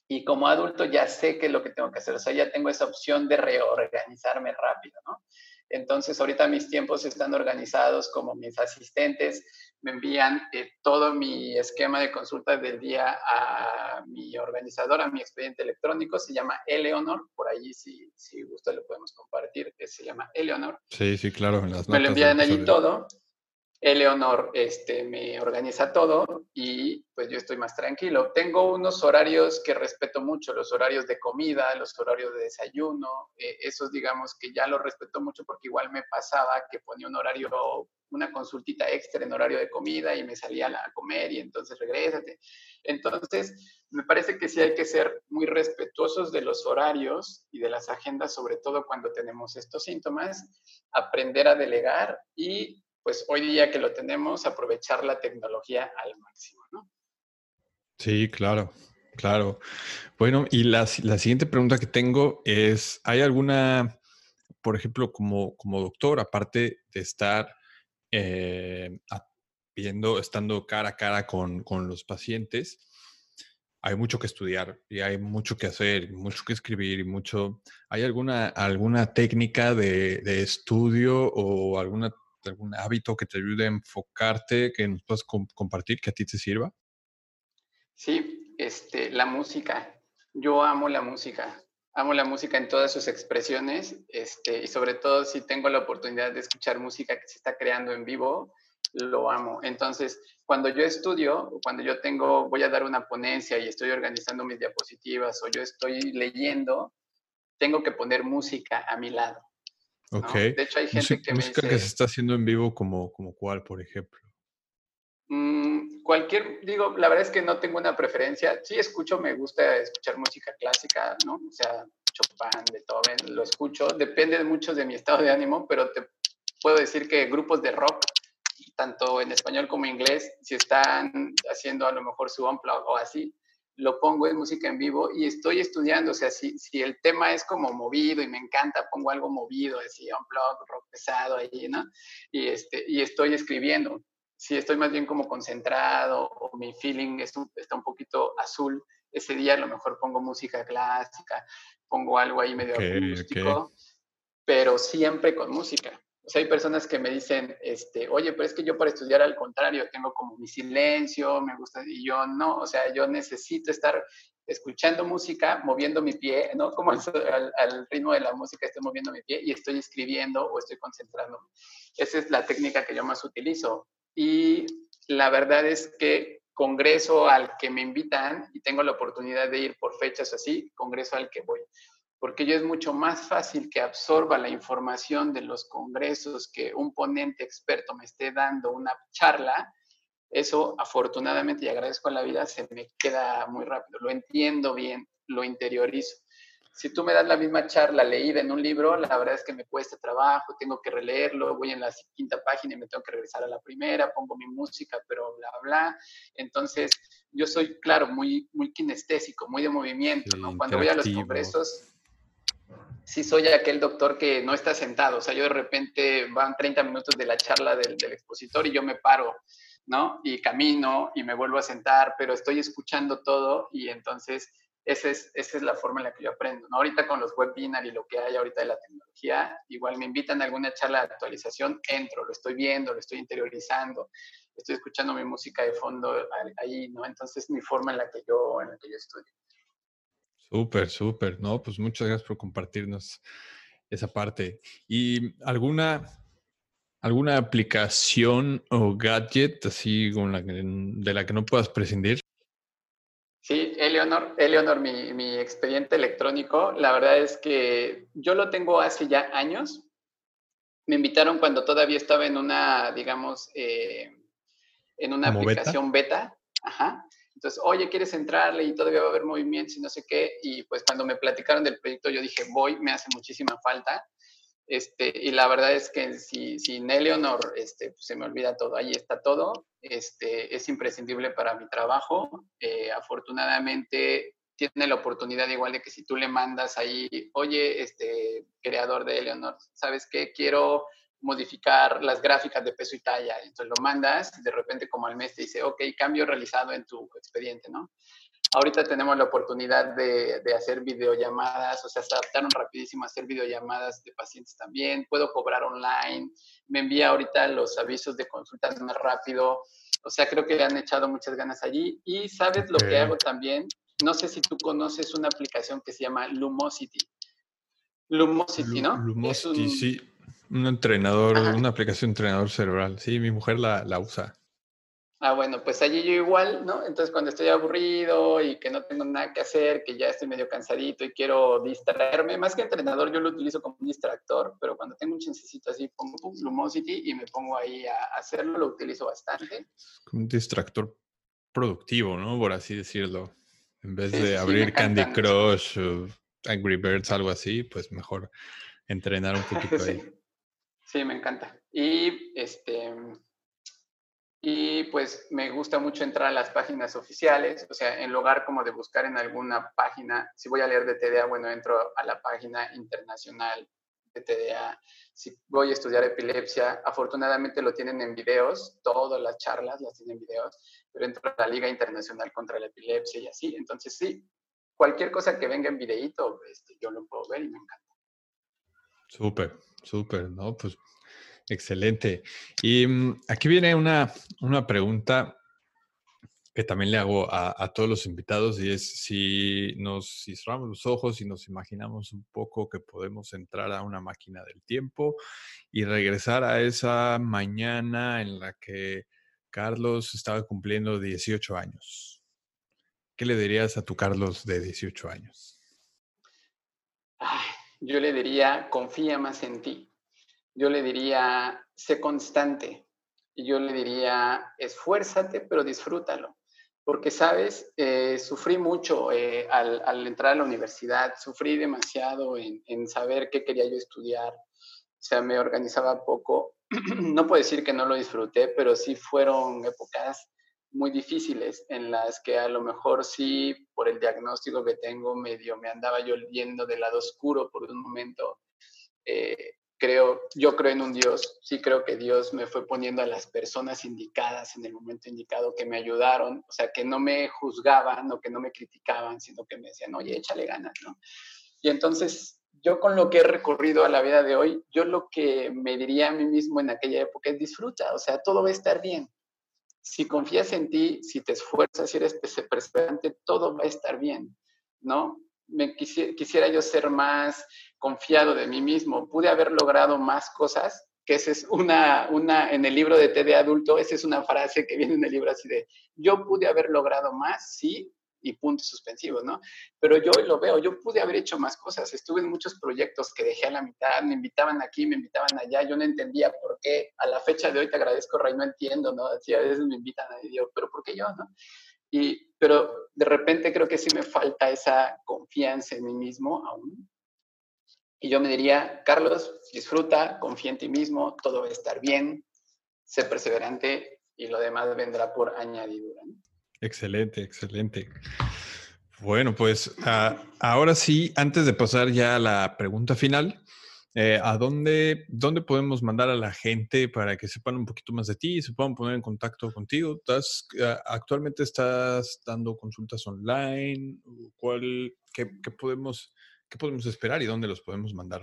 y como adulto ya sé qué es lo que tengo que hacer. O sea, ya tengo esa opción de reorganizarme rápido, ¿no? Entonces, ahorita mis tiempos están organizados como mis asistentes me envían eh, todo mi esquema de consulta del día a mi organizadora, a mi expediente electrónico, se llama Eleonor, por allí si, si gusta lo podemos compartir, que se llama Eleonor. Sí, sí, claro. me lo envían allí todo Eleonor este, me organiza todo y pues yo estoy más tranquilo. Tengo unos horarios que respeto mucho, los horarios de comida, los horarios de desayuno, eh, esos digamos que ya los respeto mucho porque igual me pasaba que ponía un horario, una consultita extra en horario de comida y me salía a comer y entonces regrésate. Entonces, me parece que sí hay que ser muy respetuosos de los horarios y de las agendas, sobre todo cuando tenemos estos síntomas, aprender a delegar y pues hoy día que lo tenemos, aprovechar la tecnología al máximo, ¿no? Sí, claro, claro. Bueno, y la, siguiente pregunta que tengo es, ¿hay alguna, por ejemplo, como, como doctor, aparte de estar eh, viendo, estando cara a cara con, los pacientes, hay mucho que estudiar y hay mucho que hacer, mucho que escribir y mucho. ¿Hay alguna, alguna técnica de, de estudio o alguna algún hábito que te ayude a enfocarte, que nos puedas compartir, que a ti te sirva? Sí, este, la música. Yo amo la música. Amo la música en todas sus expresiones este, y sobre todo si tengo la oportunidad de escuchar música que se está creando en vivo, lo amo. Entonces, cuando yo estudio, cuando yo tengo, voy a dar una ponencia y estoy organizando mis diapositivas o yo estoy leyendo, tengo que poner música a mi lado. Ok. De hecho, hay gente que música que se está haciendo en vivo como, como cuál, por ejemplo. Mm, cualquier, digo, la verdad es que no tengo una preferencia. Sí escucho, me gusta escuchar música clásica, ¿no? O sea, Chopin, Beethoven, lo escucho. Depende mucho de mi estado de ánimo, pero te puedo decir que grupos de rock, tanto en español como en inglés, si están haciendo a lo mejor su unplug o así, lo pongo en música en vivo y estoy estudiando, o sea, si, si el tema es como movido y me encanta, pongo algo movido, así, un blog, rock pesado ahí, ¿no? Y, este, y estoy escribiendo. Si estoy más bien como concentrado o mi feeling es está un poquito azul, ese día a lo mejor pongo música clásica, pongo algo ahí medio acústico, pero siempre con música. O sea, hay personas que me dicen, este, oye, pero es que yo para estudiar al contrario, tengo como mi silencio, me gusta, y yo no, o sea, yo necesito estar escuchando música, moviendo mi pie, ¿no? Como al, al, ritmo de la música estoy moviendo mi pie y estoy escribiendo o estoy concentrándome. Esa es la técnica que yo más utilizo. Y la verdad es que congreso al que me invitan y tengo la oportunidad de ir por fechas así, congreso al que voy porque yo es mucho más fácil que absorba la información de los congresos que un ponente experto me esté dando una charla. Eso afortunadamente y agradezco a la vida se me queda muy rápido, lo entiendo bien, lo interiorizo. Si tú me das la misma charla leída en un libro, la verdad es que me cuesta trabajo, tengo que releerlo, voy en la quinta página y me tengo que regresar a la primera, pongo mi música, pero bla, bla. Entonces, yo soy, claro, muy, muy kinestésico, muy de movimiento, Cuando voy a los congresos, sí soy aquel doctor que no está sentado, o sea, yo de repente van 30 minutos de la charla del, expositor y yo me paro, ¿no? Y camino y me vuelvo a sentar, pero estoy escuchando todo y entonces esa es, esa es la forma en la que yo aprendo, ¿no? Ahorita con los webinars y lo que hay ahorita de la tecnología, igual me invitan a alguna charla de actualización, entro, lo estoy viendo, lo estoy interiorizando, estoy escuchando mi música de fondo ahí, ¿no? Entonces es mi forma en la que yo, en la que yo estudio. Súper, súper. No, pues muchas gracias por compartirnos esa parte. ¿Y alguna, alguna aplicación o gadget así con la de la que no puedas prescindir? Sí, Eleonor, Eleonor mi, mi, expediente electrónico, la verdad es que yo lo tengo hace ya años. Me invitaron cuando todavía estaba en una, digamos, eh, en una aplicación beta. Ajá. Entonces, oye, ¿quieres entrarle? Y todavía va a haber movimientos y no sé qué. Y pues cuando me platicaron del proyecto, yo dije, voy, me hace muchísima falta. Este, y la verdad es que si, sin Eleonor este, pues, se me olvida todo, ahí está todo. Este, es imprescindible para mi trabajo. Eh, afortunadamente tiene la oportunidad igual de que si tú le mandas ahí, oye, este creador de Eleonor, ¿sabes qué? Quiero modificar las gráficas de peso y talla. Entonces lo mandas y de repente como al mes te dice, ok, cambio realizado en tu expediente, ¿no? Ahorita tenemos la oportunidad de, de, hacer videollamadas, o sea, se adaptaron rapidísimo a hacer videollamadas de pacientes también. Puedo cobrar online, me envía ahorita los avisos de consultas más rápido. O sea, creo que le han echado muchas ganas allí. Y sabes lo que hago también, no sé si tú conoces una aplicación que se llama Lumosity. Lumosity, ¿no? Lumosity, sí. Un entrenador, una aplicación entrenador cerebral. Sí, mi mujer la, la, usa. Ah, bueno, pues allí yo igual, ¿no? Entonces cuando estoy aburrido y que no tengo nada que hacer, que ya estoy medio cansadito y quiero distraerme, más que entrenador yo lo utilizo como un distractor, pero cuando tengo un chancecito así pongo Lumosity y me pongo ahí a hacerlo, lo utilizo bastante. Como un distractor productivo, ¿no? Por así decirlo. En vez de abrir Candy Crush o Angry Birds, algo así, pues mejor entrenar un poquito ahí. Sí, me encanta. Y este y pues me gusta mucho entrar a las páginas oficiales, o sea, en lugar como de buscar en alguna página, si voy a leer de TDA, bueno, entro a la página internacional de TDA. Si voy a estudiar epilepsia, afortunadamente lo tienen en videos, todas las charlas las tienen en videos, pero entro a la Liga Internacional contra la Epilepsia y así. Entonces, sí, cualquier cosa que venga en videíto, este, yo lo puedo ver y me encanta. Súper, súper, ¿no? Pues excelente. Y mm, aquí viene una, una pregunta que también le hago a, todos los invitados y es si nos cerramos los ojos y nos imaginamos un poco que podemos entrar a una máquina del tiempo y regresar a esa mañana en la que Carlos estaba cumpliendo 18 años. ¿Qué le dirías a tu Carlos de 18 años? Yo le diría, confía más en ti. Yo le diría, sé constante. Y yo le diría, esfuérzate, pero disfrútalo. Porque, sabes, eh, sufrí mucho eh, al, entrar a la universidad, sufrí demasiado en, en saber qué quería yo estudiar. O sea, me organizaba poco. no puedo decir que no lo disfruté, pero sí fueron épocas muy difíciles en las que a lo mejor sí, por el diagnóstico que tengo, medio me andaba yo yendo del lado oscuro por un momento. Eh, creo, yo creo en un Dios, sí creo que Dios me fue poniendo a las personas indicadas en el momento indicado que me ayudaron, o sea, que no me juzgaban o que no me criticaban, sino que me decían, oye, échale ganas, ¿no? Y entonces, yo con lo que he recorrido a la vida de hoy, yo lo que me diría a mí mismo en aquella época es disfruta, o sea, todo va a estar bien. Si confías en ti, si te esfuerzas, si eres perseverante, todo va a estar bien, ¿no? Me quisiera yo ser más confiado de mí mismo, pude haber logrado más cosas, que esa es una, una, en el libro de T adulto, esa es una frase que viene en el libro así de, yo pude haber logrado más, sí, y puntos suspensivos, ¿no? Pero yo hoy lo veo, yo pude haber hecho más cosas, estuve en muchos proyectos que dejé a la mitad, me invitaban aquí, me invitaban allá, yo no entendía por qué, a la fecha de hoy te agradezco, Ray, no entiendo, ¿no? Si a veces me invitan a Dios, pero ¿por qué yo, no? Y, pero de repente creo que sí me falta esa confianza en mí mismo aún, y yo me diría, Carlos, disfruta, confía en ti mismo, todo va a estar bien, sé perseverante y lo demás vendrá por añadidura. Excelente, excelente. Bueno, pues ah, ahora sí, antes de pasar ya a la pregunta final, eh, ¿a dónde, dónde podemos mandar a la gente para que sepan un poquito más de ti y se puedan poner en contacto contigo? ¿Estás, ah, ¿Actualmente estás dando consultas online? ¿Cuál, qué, qué podemos ¿Qué podemos esperar y dónde los podemos mandar?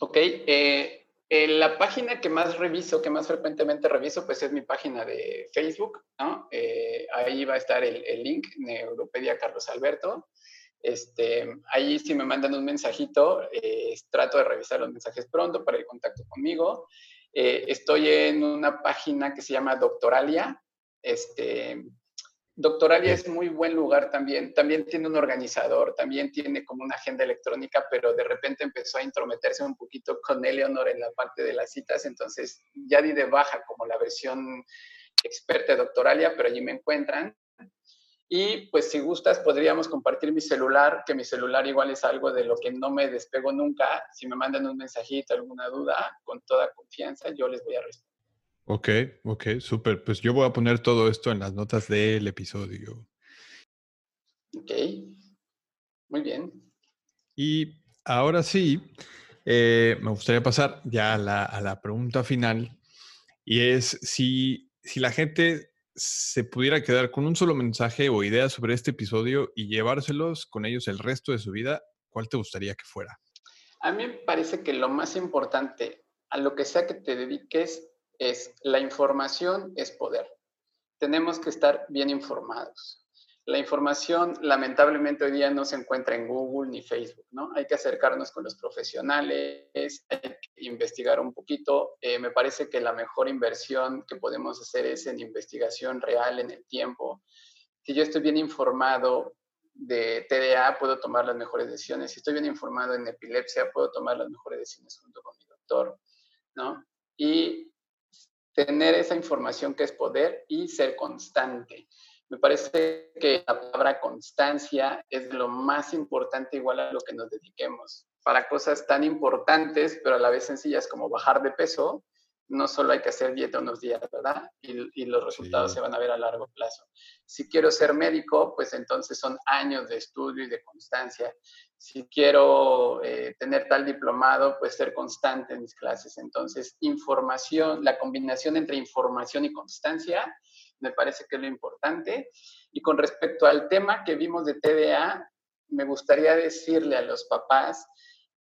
Ok, eh, la página que más reviso, que más frecuentemente reviso, pues es mi página de Facebook, ¿no? Eh, ahí va a estar el, link, Neuropedia Carlos Alberto. Este, ahí si me mandan un mensajito, eh, trato de revisar los mensajes pronto para el contacto conmigo. estoy en una página que se llama Doctoralia. Este, Doctoralia es muy buen lugar también. También tiene un organizador, también tiene como una agenda electrónica, pero de repente empezó a intrometerse un poquito con Eleonor en la parte de las citas. Entonces ya di de baja como la versión experta de Doctoralia, pero allí me encuentran. Y pues si gustas, podríamos compartir mi celular, que mi celular igual es algo de lo que no me despego nunca. Si me mandan un mensajito, alguna duda, con toda confianza, yo les voy a responder. Ok, ok, súper. Pues yo voy a poner todo esto en las notas del episodio. Ok, muy bien. Y ahora sí, eh, me gustaría pasar ya a la, pregunta final. Y es si, si la gente se pudiera quedar con un solo mensaje o idea sobre este episodio y llevárselos con ellos el resto de su vida, ¿cuál te gustaría que fuera? A mí me parece que lo más importante, a lo que sea que te dediques, es la información es poder. Tenemos que estar bien informados. La información lamentablemente hoy día no se encuentra en Google ni Facebook, ¿no? Hay que acercarnos con los profesionales, hay que investigar un poquito. Eh, me parece que la mejor inversión que podemos hacer es en investigación real en el tiempo. Si yo estoy bien informado de TDA, puedo tomar las mejores decisiones. Si estoy bien informado en epilepsia, puedo tomar las mejores decisiones junto con mi doctor, ¿no? Y tener esa información que es poder y ser constante. Me parece que la palabra constancia es lo más importante igual a lo que nos dediquemos. Para cosas tan importantes, pero a la vez sencillas como bajar de peso, no solo hay que hacer dieta unos días, ¿verdad? Y, los resultados se van a ver a largo plazo. Si quiero ser médico, pues entonces son años de estudio y de constancia. Si quiero eh, tener tal diplomado, pues ser constante en mis clases. Entonces, información, la combinación entre información y constancia, me parece que es lo importante. Y con respecto al tema que vimos de TDA, me gustaría decirle a los papás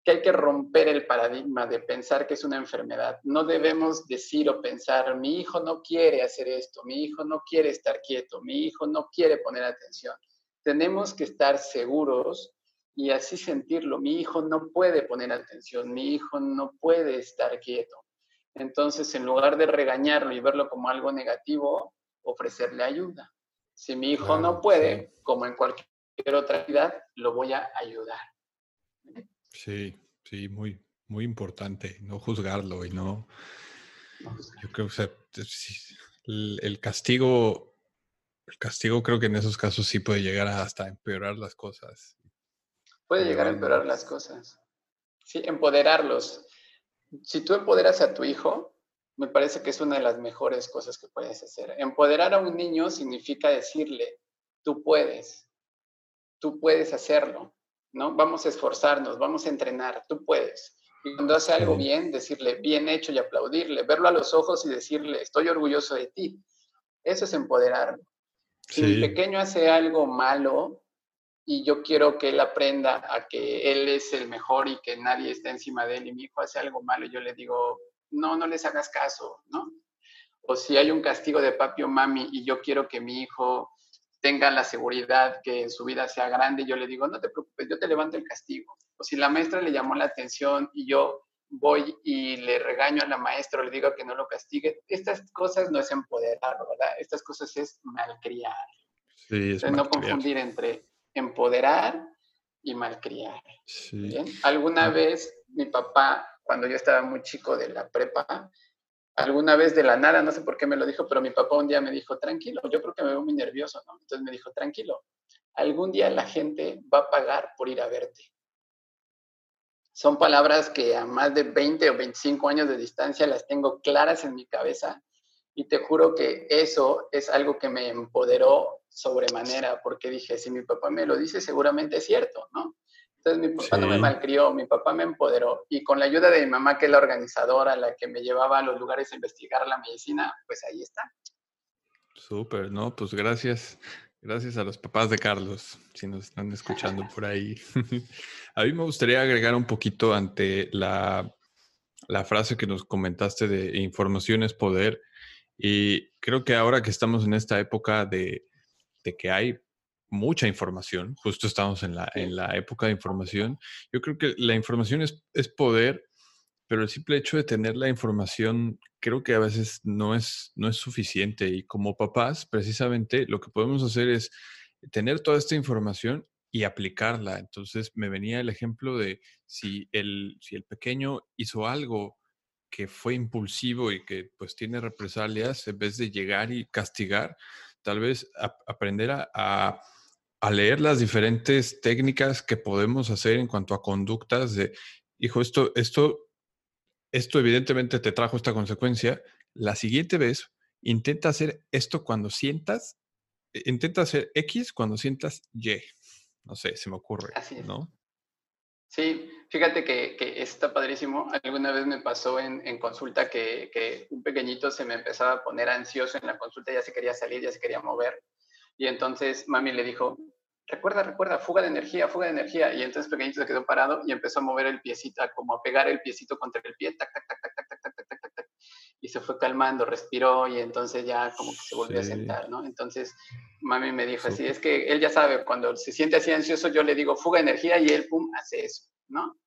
que hay que romper el paradigma de pensar que es una enfermedad. No debemos decir o pensar, mi hijo no quiere hacer esto, mi hijo no quiere estar quieto, mi hijo no quiere poner atención. Tenemos que estar seguros y así sentirlo. Mi hijo no puede poner atención, mi hijo no puede estar quieto. Entonces, en lugar de regañarlo y verlo como algo negativo, ofrecerle ayuda. Si mi hijo no puede, como en cualquier otra actividad, lo voy a ayudar. Sí, sí, muy, muy importante, no juzgarlo y no... Yo creo que el, castigo, el castigo creo que en esos casos sí puede llegar hasta empeorar las cosas. Puede llegar a empeorar las cosas. Sí, empoderarlos. Si tú empoderas a tu hijo, me parece que es una de las mejores cosas que puedes hacer. Empoderar a un niño significa decirle, tú puedes, tú puedes hacerlo, ¿no? Vamos a esforzarnos, vamos a entrenar, tú puedes. Y cuando hace algo bien, decirle, bien hecho y aplaudirle, verlo a los ojos y decirle, estoy orgulloso de ti. Eso es empoderarlo. Si mi pequeño hace algo malo y yo quiero que él aprenda a que él es el mejor y que nadie está encima de él y mi hijo hace algo malo, yo le digo, no, no les hagas caso, ¿no? O si hay un castigo de papi o mami y yo quiero que mi hijo tenga la seguridad que en su vida sea grande, yo le digo, no te preocupes, yo te levanto el castigo. O si la maestra le llamó la atención y yo voy y le regaño a la maestra o le digo que no lo castigue, estas cosas no es empoderar, ¿verdad? Estas cosas es malcriar. Sí, es no confundir entre empoderar y malcriar. Sí. Alguna vez mi papá cuando yo estaba muy chico de la prepa, alguna vez de la nada, no sé por qué me lo dijo, pero mi papá un día me dijo, tranquilo, yo creo que me veo muy nervioso, ¿no? Entonces me dijo, tranquilo, algún día la gente va a pagar por ir a verte. Son palabras que a más de 20 o 25 años de distancia las tengo claras en mi cabeza y te juro que eso es algo que me empoderó sobremanera porque dije, si mi papá me lo dice, seguramente es cierto, ¿no? Entonces mi papá no me malcrió, mi papá me empoderó y con la ayuda de mi mamá, que es la organizadora, la que me llevaba a los lugares a investigar la medicina, pues ahí está. Súper, ¿no? Pues gracias. Gracias a los papás de Carlos, si nos están escuchando por ahí. a mí me gustaría agregar un poquito ante la, la frase que nos comentaste de información es poder. Y creo que ahora que estamos en esta época de, de que hay mucha información, justo estamos en la, en la época de información. Yo creo que la información es, es poder, pero el simple hecho de tener la información creo que a veces no es, no es suficiente y como papás, precisamente lo que podemos hacer es tener toda esta información y aplicarla. Entonces me venía el ejemplo de si el, si el pequeño hizo algo que fue impulsivo y que pues tiene represalias, en vez de llegar y castigar, tal vez aprender a a leer las diferentes técnicas que podemos hacer en cuanto a conductas de, hijo, esto, esto, esto evidentemente te trajo esta consecuencia. La siguiente vez, intenta hacer esto cuando sientas, e, intenta hacer X cuando sientas Y. No sé, se me ocurre, Así ¿no? Sí, fíjate que, está padrísimo. Alguna vez me pasó en, consulta que, que, un pequeñito se me empezaba a poner ansioso en la consulta, ya se quería salir, ya se quería mover. Y entonces mami le dijo, recuerda, recuerda, fuga de energía, fuga de energía. Y entonces pequeñito se quedó parado y empezó a mover el piecito, como a pegar el piecito contra el pie, tac, tac, tac, tac, tac, tac, tac, tac, tac, tac. Y se fue calmando, respiró y entonces ya como que se volvió a sentar, ¿no? Entonces mami me dijo así, es que él ya sabe, cuando se siente así ansioso, yo le digo fuga de energía y él, pum, hace eso, ¿no?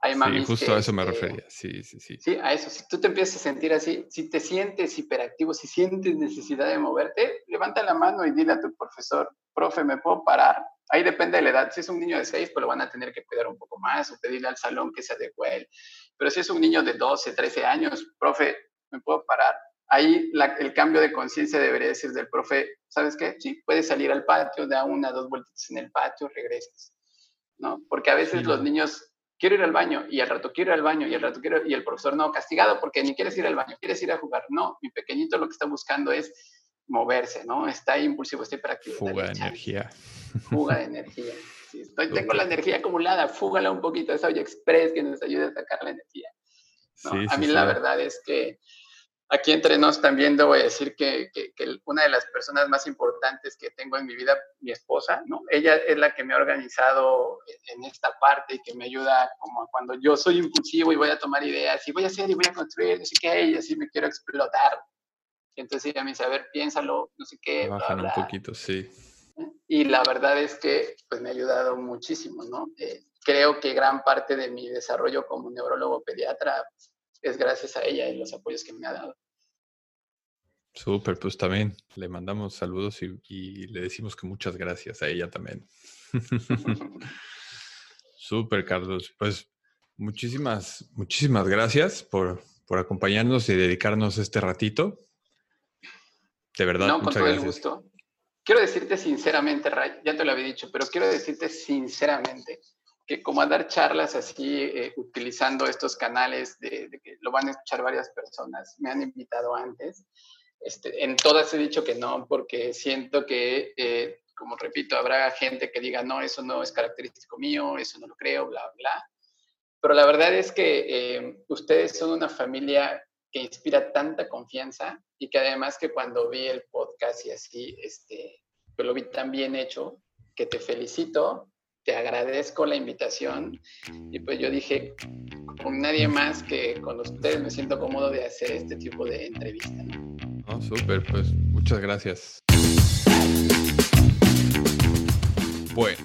Hay sí, justo a eso me refería, sí, sí, sí. Sí, a eso. Si tú te empiezas a sentir así, si te sientes hiperactivo, si sientes necesidad de moverte, levanta la mano y dile a tu profesor, profe, ¿me puedo parar? Ahí depende de la edad. Si es un niño de 6, pues lo van a tener que cuidar un poco más o pedirle al salón que se adecue a él. Pero si es un niño de 12, 13 años, profe, ¿me puedo parar? Ahí el cambio de conciencia debería decir del profe, ¿sabes qué? Sí, puedes salir al patio, da una, dos vueltas en el patio, regresas. ¿no? Porque a veces los niños quiero ir al baño y al rato quiero ir al baño y al rato quiero y el profesor no, castigado porque ni quieres ir al baño, quieres ir a jugar. No, mi pequeño lo que está buscando es moverse, ¿no? Está impulsivo, está hiperactivo. Fuga de energía. Fuga de energía. estoy, tengo la energía acumulada, fúgala un poquito, esa olla express que nos ayude a sacar la energía. a mí la verdad es que aquí entre nos también debo decir que, que, una de las personas más importantes que tengo en mi vida, mi esposa, ¿no? Ella es la que me ha organizado en esta parte y que me ayuda como cuando yo soy impulsivo y voy a tomar ideas y voy a hacer y voy a construir, no sé qué, y así me quiero explotar. entonces ella me dice, a ver, piénsalo, no sé qué. Bajan un poquito, sí. Y la verdad es que pues me ha ayudado muchísimo, ¿no? Eh, creo que gran parte de mi desarrollo como neurólogo pediatra es gracias a ella y los apoyos que me ha dado. Súper, pues también le mandamos saludos y, le decimos que muchas gracias a ella también. Súper, Carlos. Pues muchísimas, muchísimas gracias por, por, acompañarnos y dedicarnos este ratito. De verdad, no, con todo El gusto. Quiero decirte sinceramente, Ray, ya te lo había dicho, pero quiero decirte sinceramente, que como a dar charlas así, eh, utilizando estos canales de, que lo van a escuchar varias personas. Me han invitado antes. Este, en todas he dicho que no, porque siento que, eh, como repito, habrá gente que diga, no, eso no es característico mío, eso no lo creo, bla, bla. Pero la verdad es que eh, ustedes son una familia que inspira tanta confianza y que además que cuando vi el podcast y así, este, pues lo vi tan bien hecho, que te felicito te agradezco la invitación y pues yo dije, con nadie más que con ustedes me siento cómodo de hacer este tipo de entrevista. ¿no? súper, pues muchas gracias. Bueno,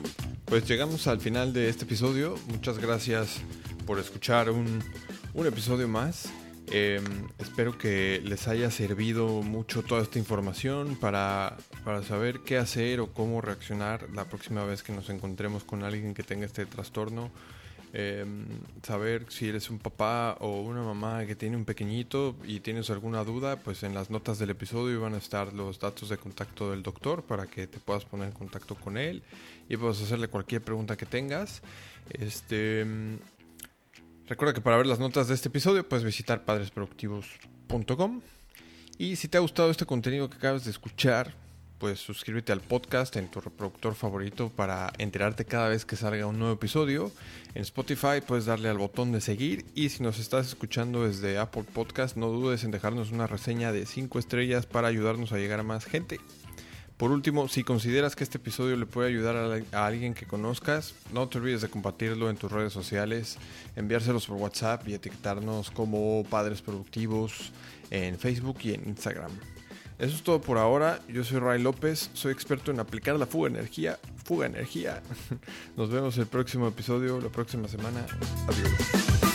pues llegamos al final de este episodio. Muchas gracias por escuchar un, un episodio más. Em, espero que les haya servido mucho toda esta información para, para, saber qué hacer o cómo reaccionar la próxima vez que nos encontremos con alguien que tenga este trastorno. Em, saber si eres un papá o una mamá que tiene un pequeñito y tienes alguna duda, pues en las notas del episodio van a estar los datos de contacto del doctor para que te puedas poner en contacto con él y puedas hacerle cualquier pregunta que tengas. Este, Recuerda que para ver las notas de este episodio puedes visitar padresproductivos.com. Y si te ha gustado este contenido que acabas de escuchar, pues suscríbete al podcast en tu reproductor favorito para enterarte cada vez que salga un nuevo episodio. En Spotify puedes darle al botón de seguir y si nos estás escuchando desde Apple Podcast no dudes en dejarnos una reseña de 5 estrellas para ayudarnos a llegar a más gente. Por último, si consideras que este episodio le puede ayudar a, alguien que conozcas, no te olvides de compartirlo en tus redes sociales, enviárselos por WhatsApp y etiquetarnos como Padres Productivos en Facebook y en Instagram. Eso es todo por ahora. Yo soy Ray López, soy experto en aplicar la fuga energía. Fuga energía. Nos vemos el próximo episodio, la próxima semana. Adiós.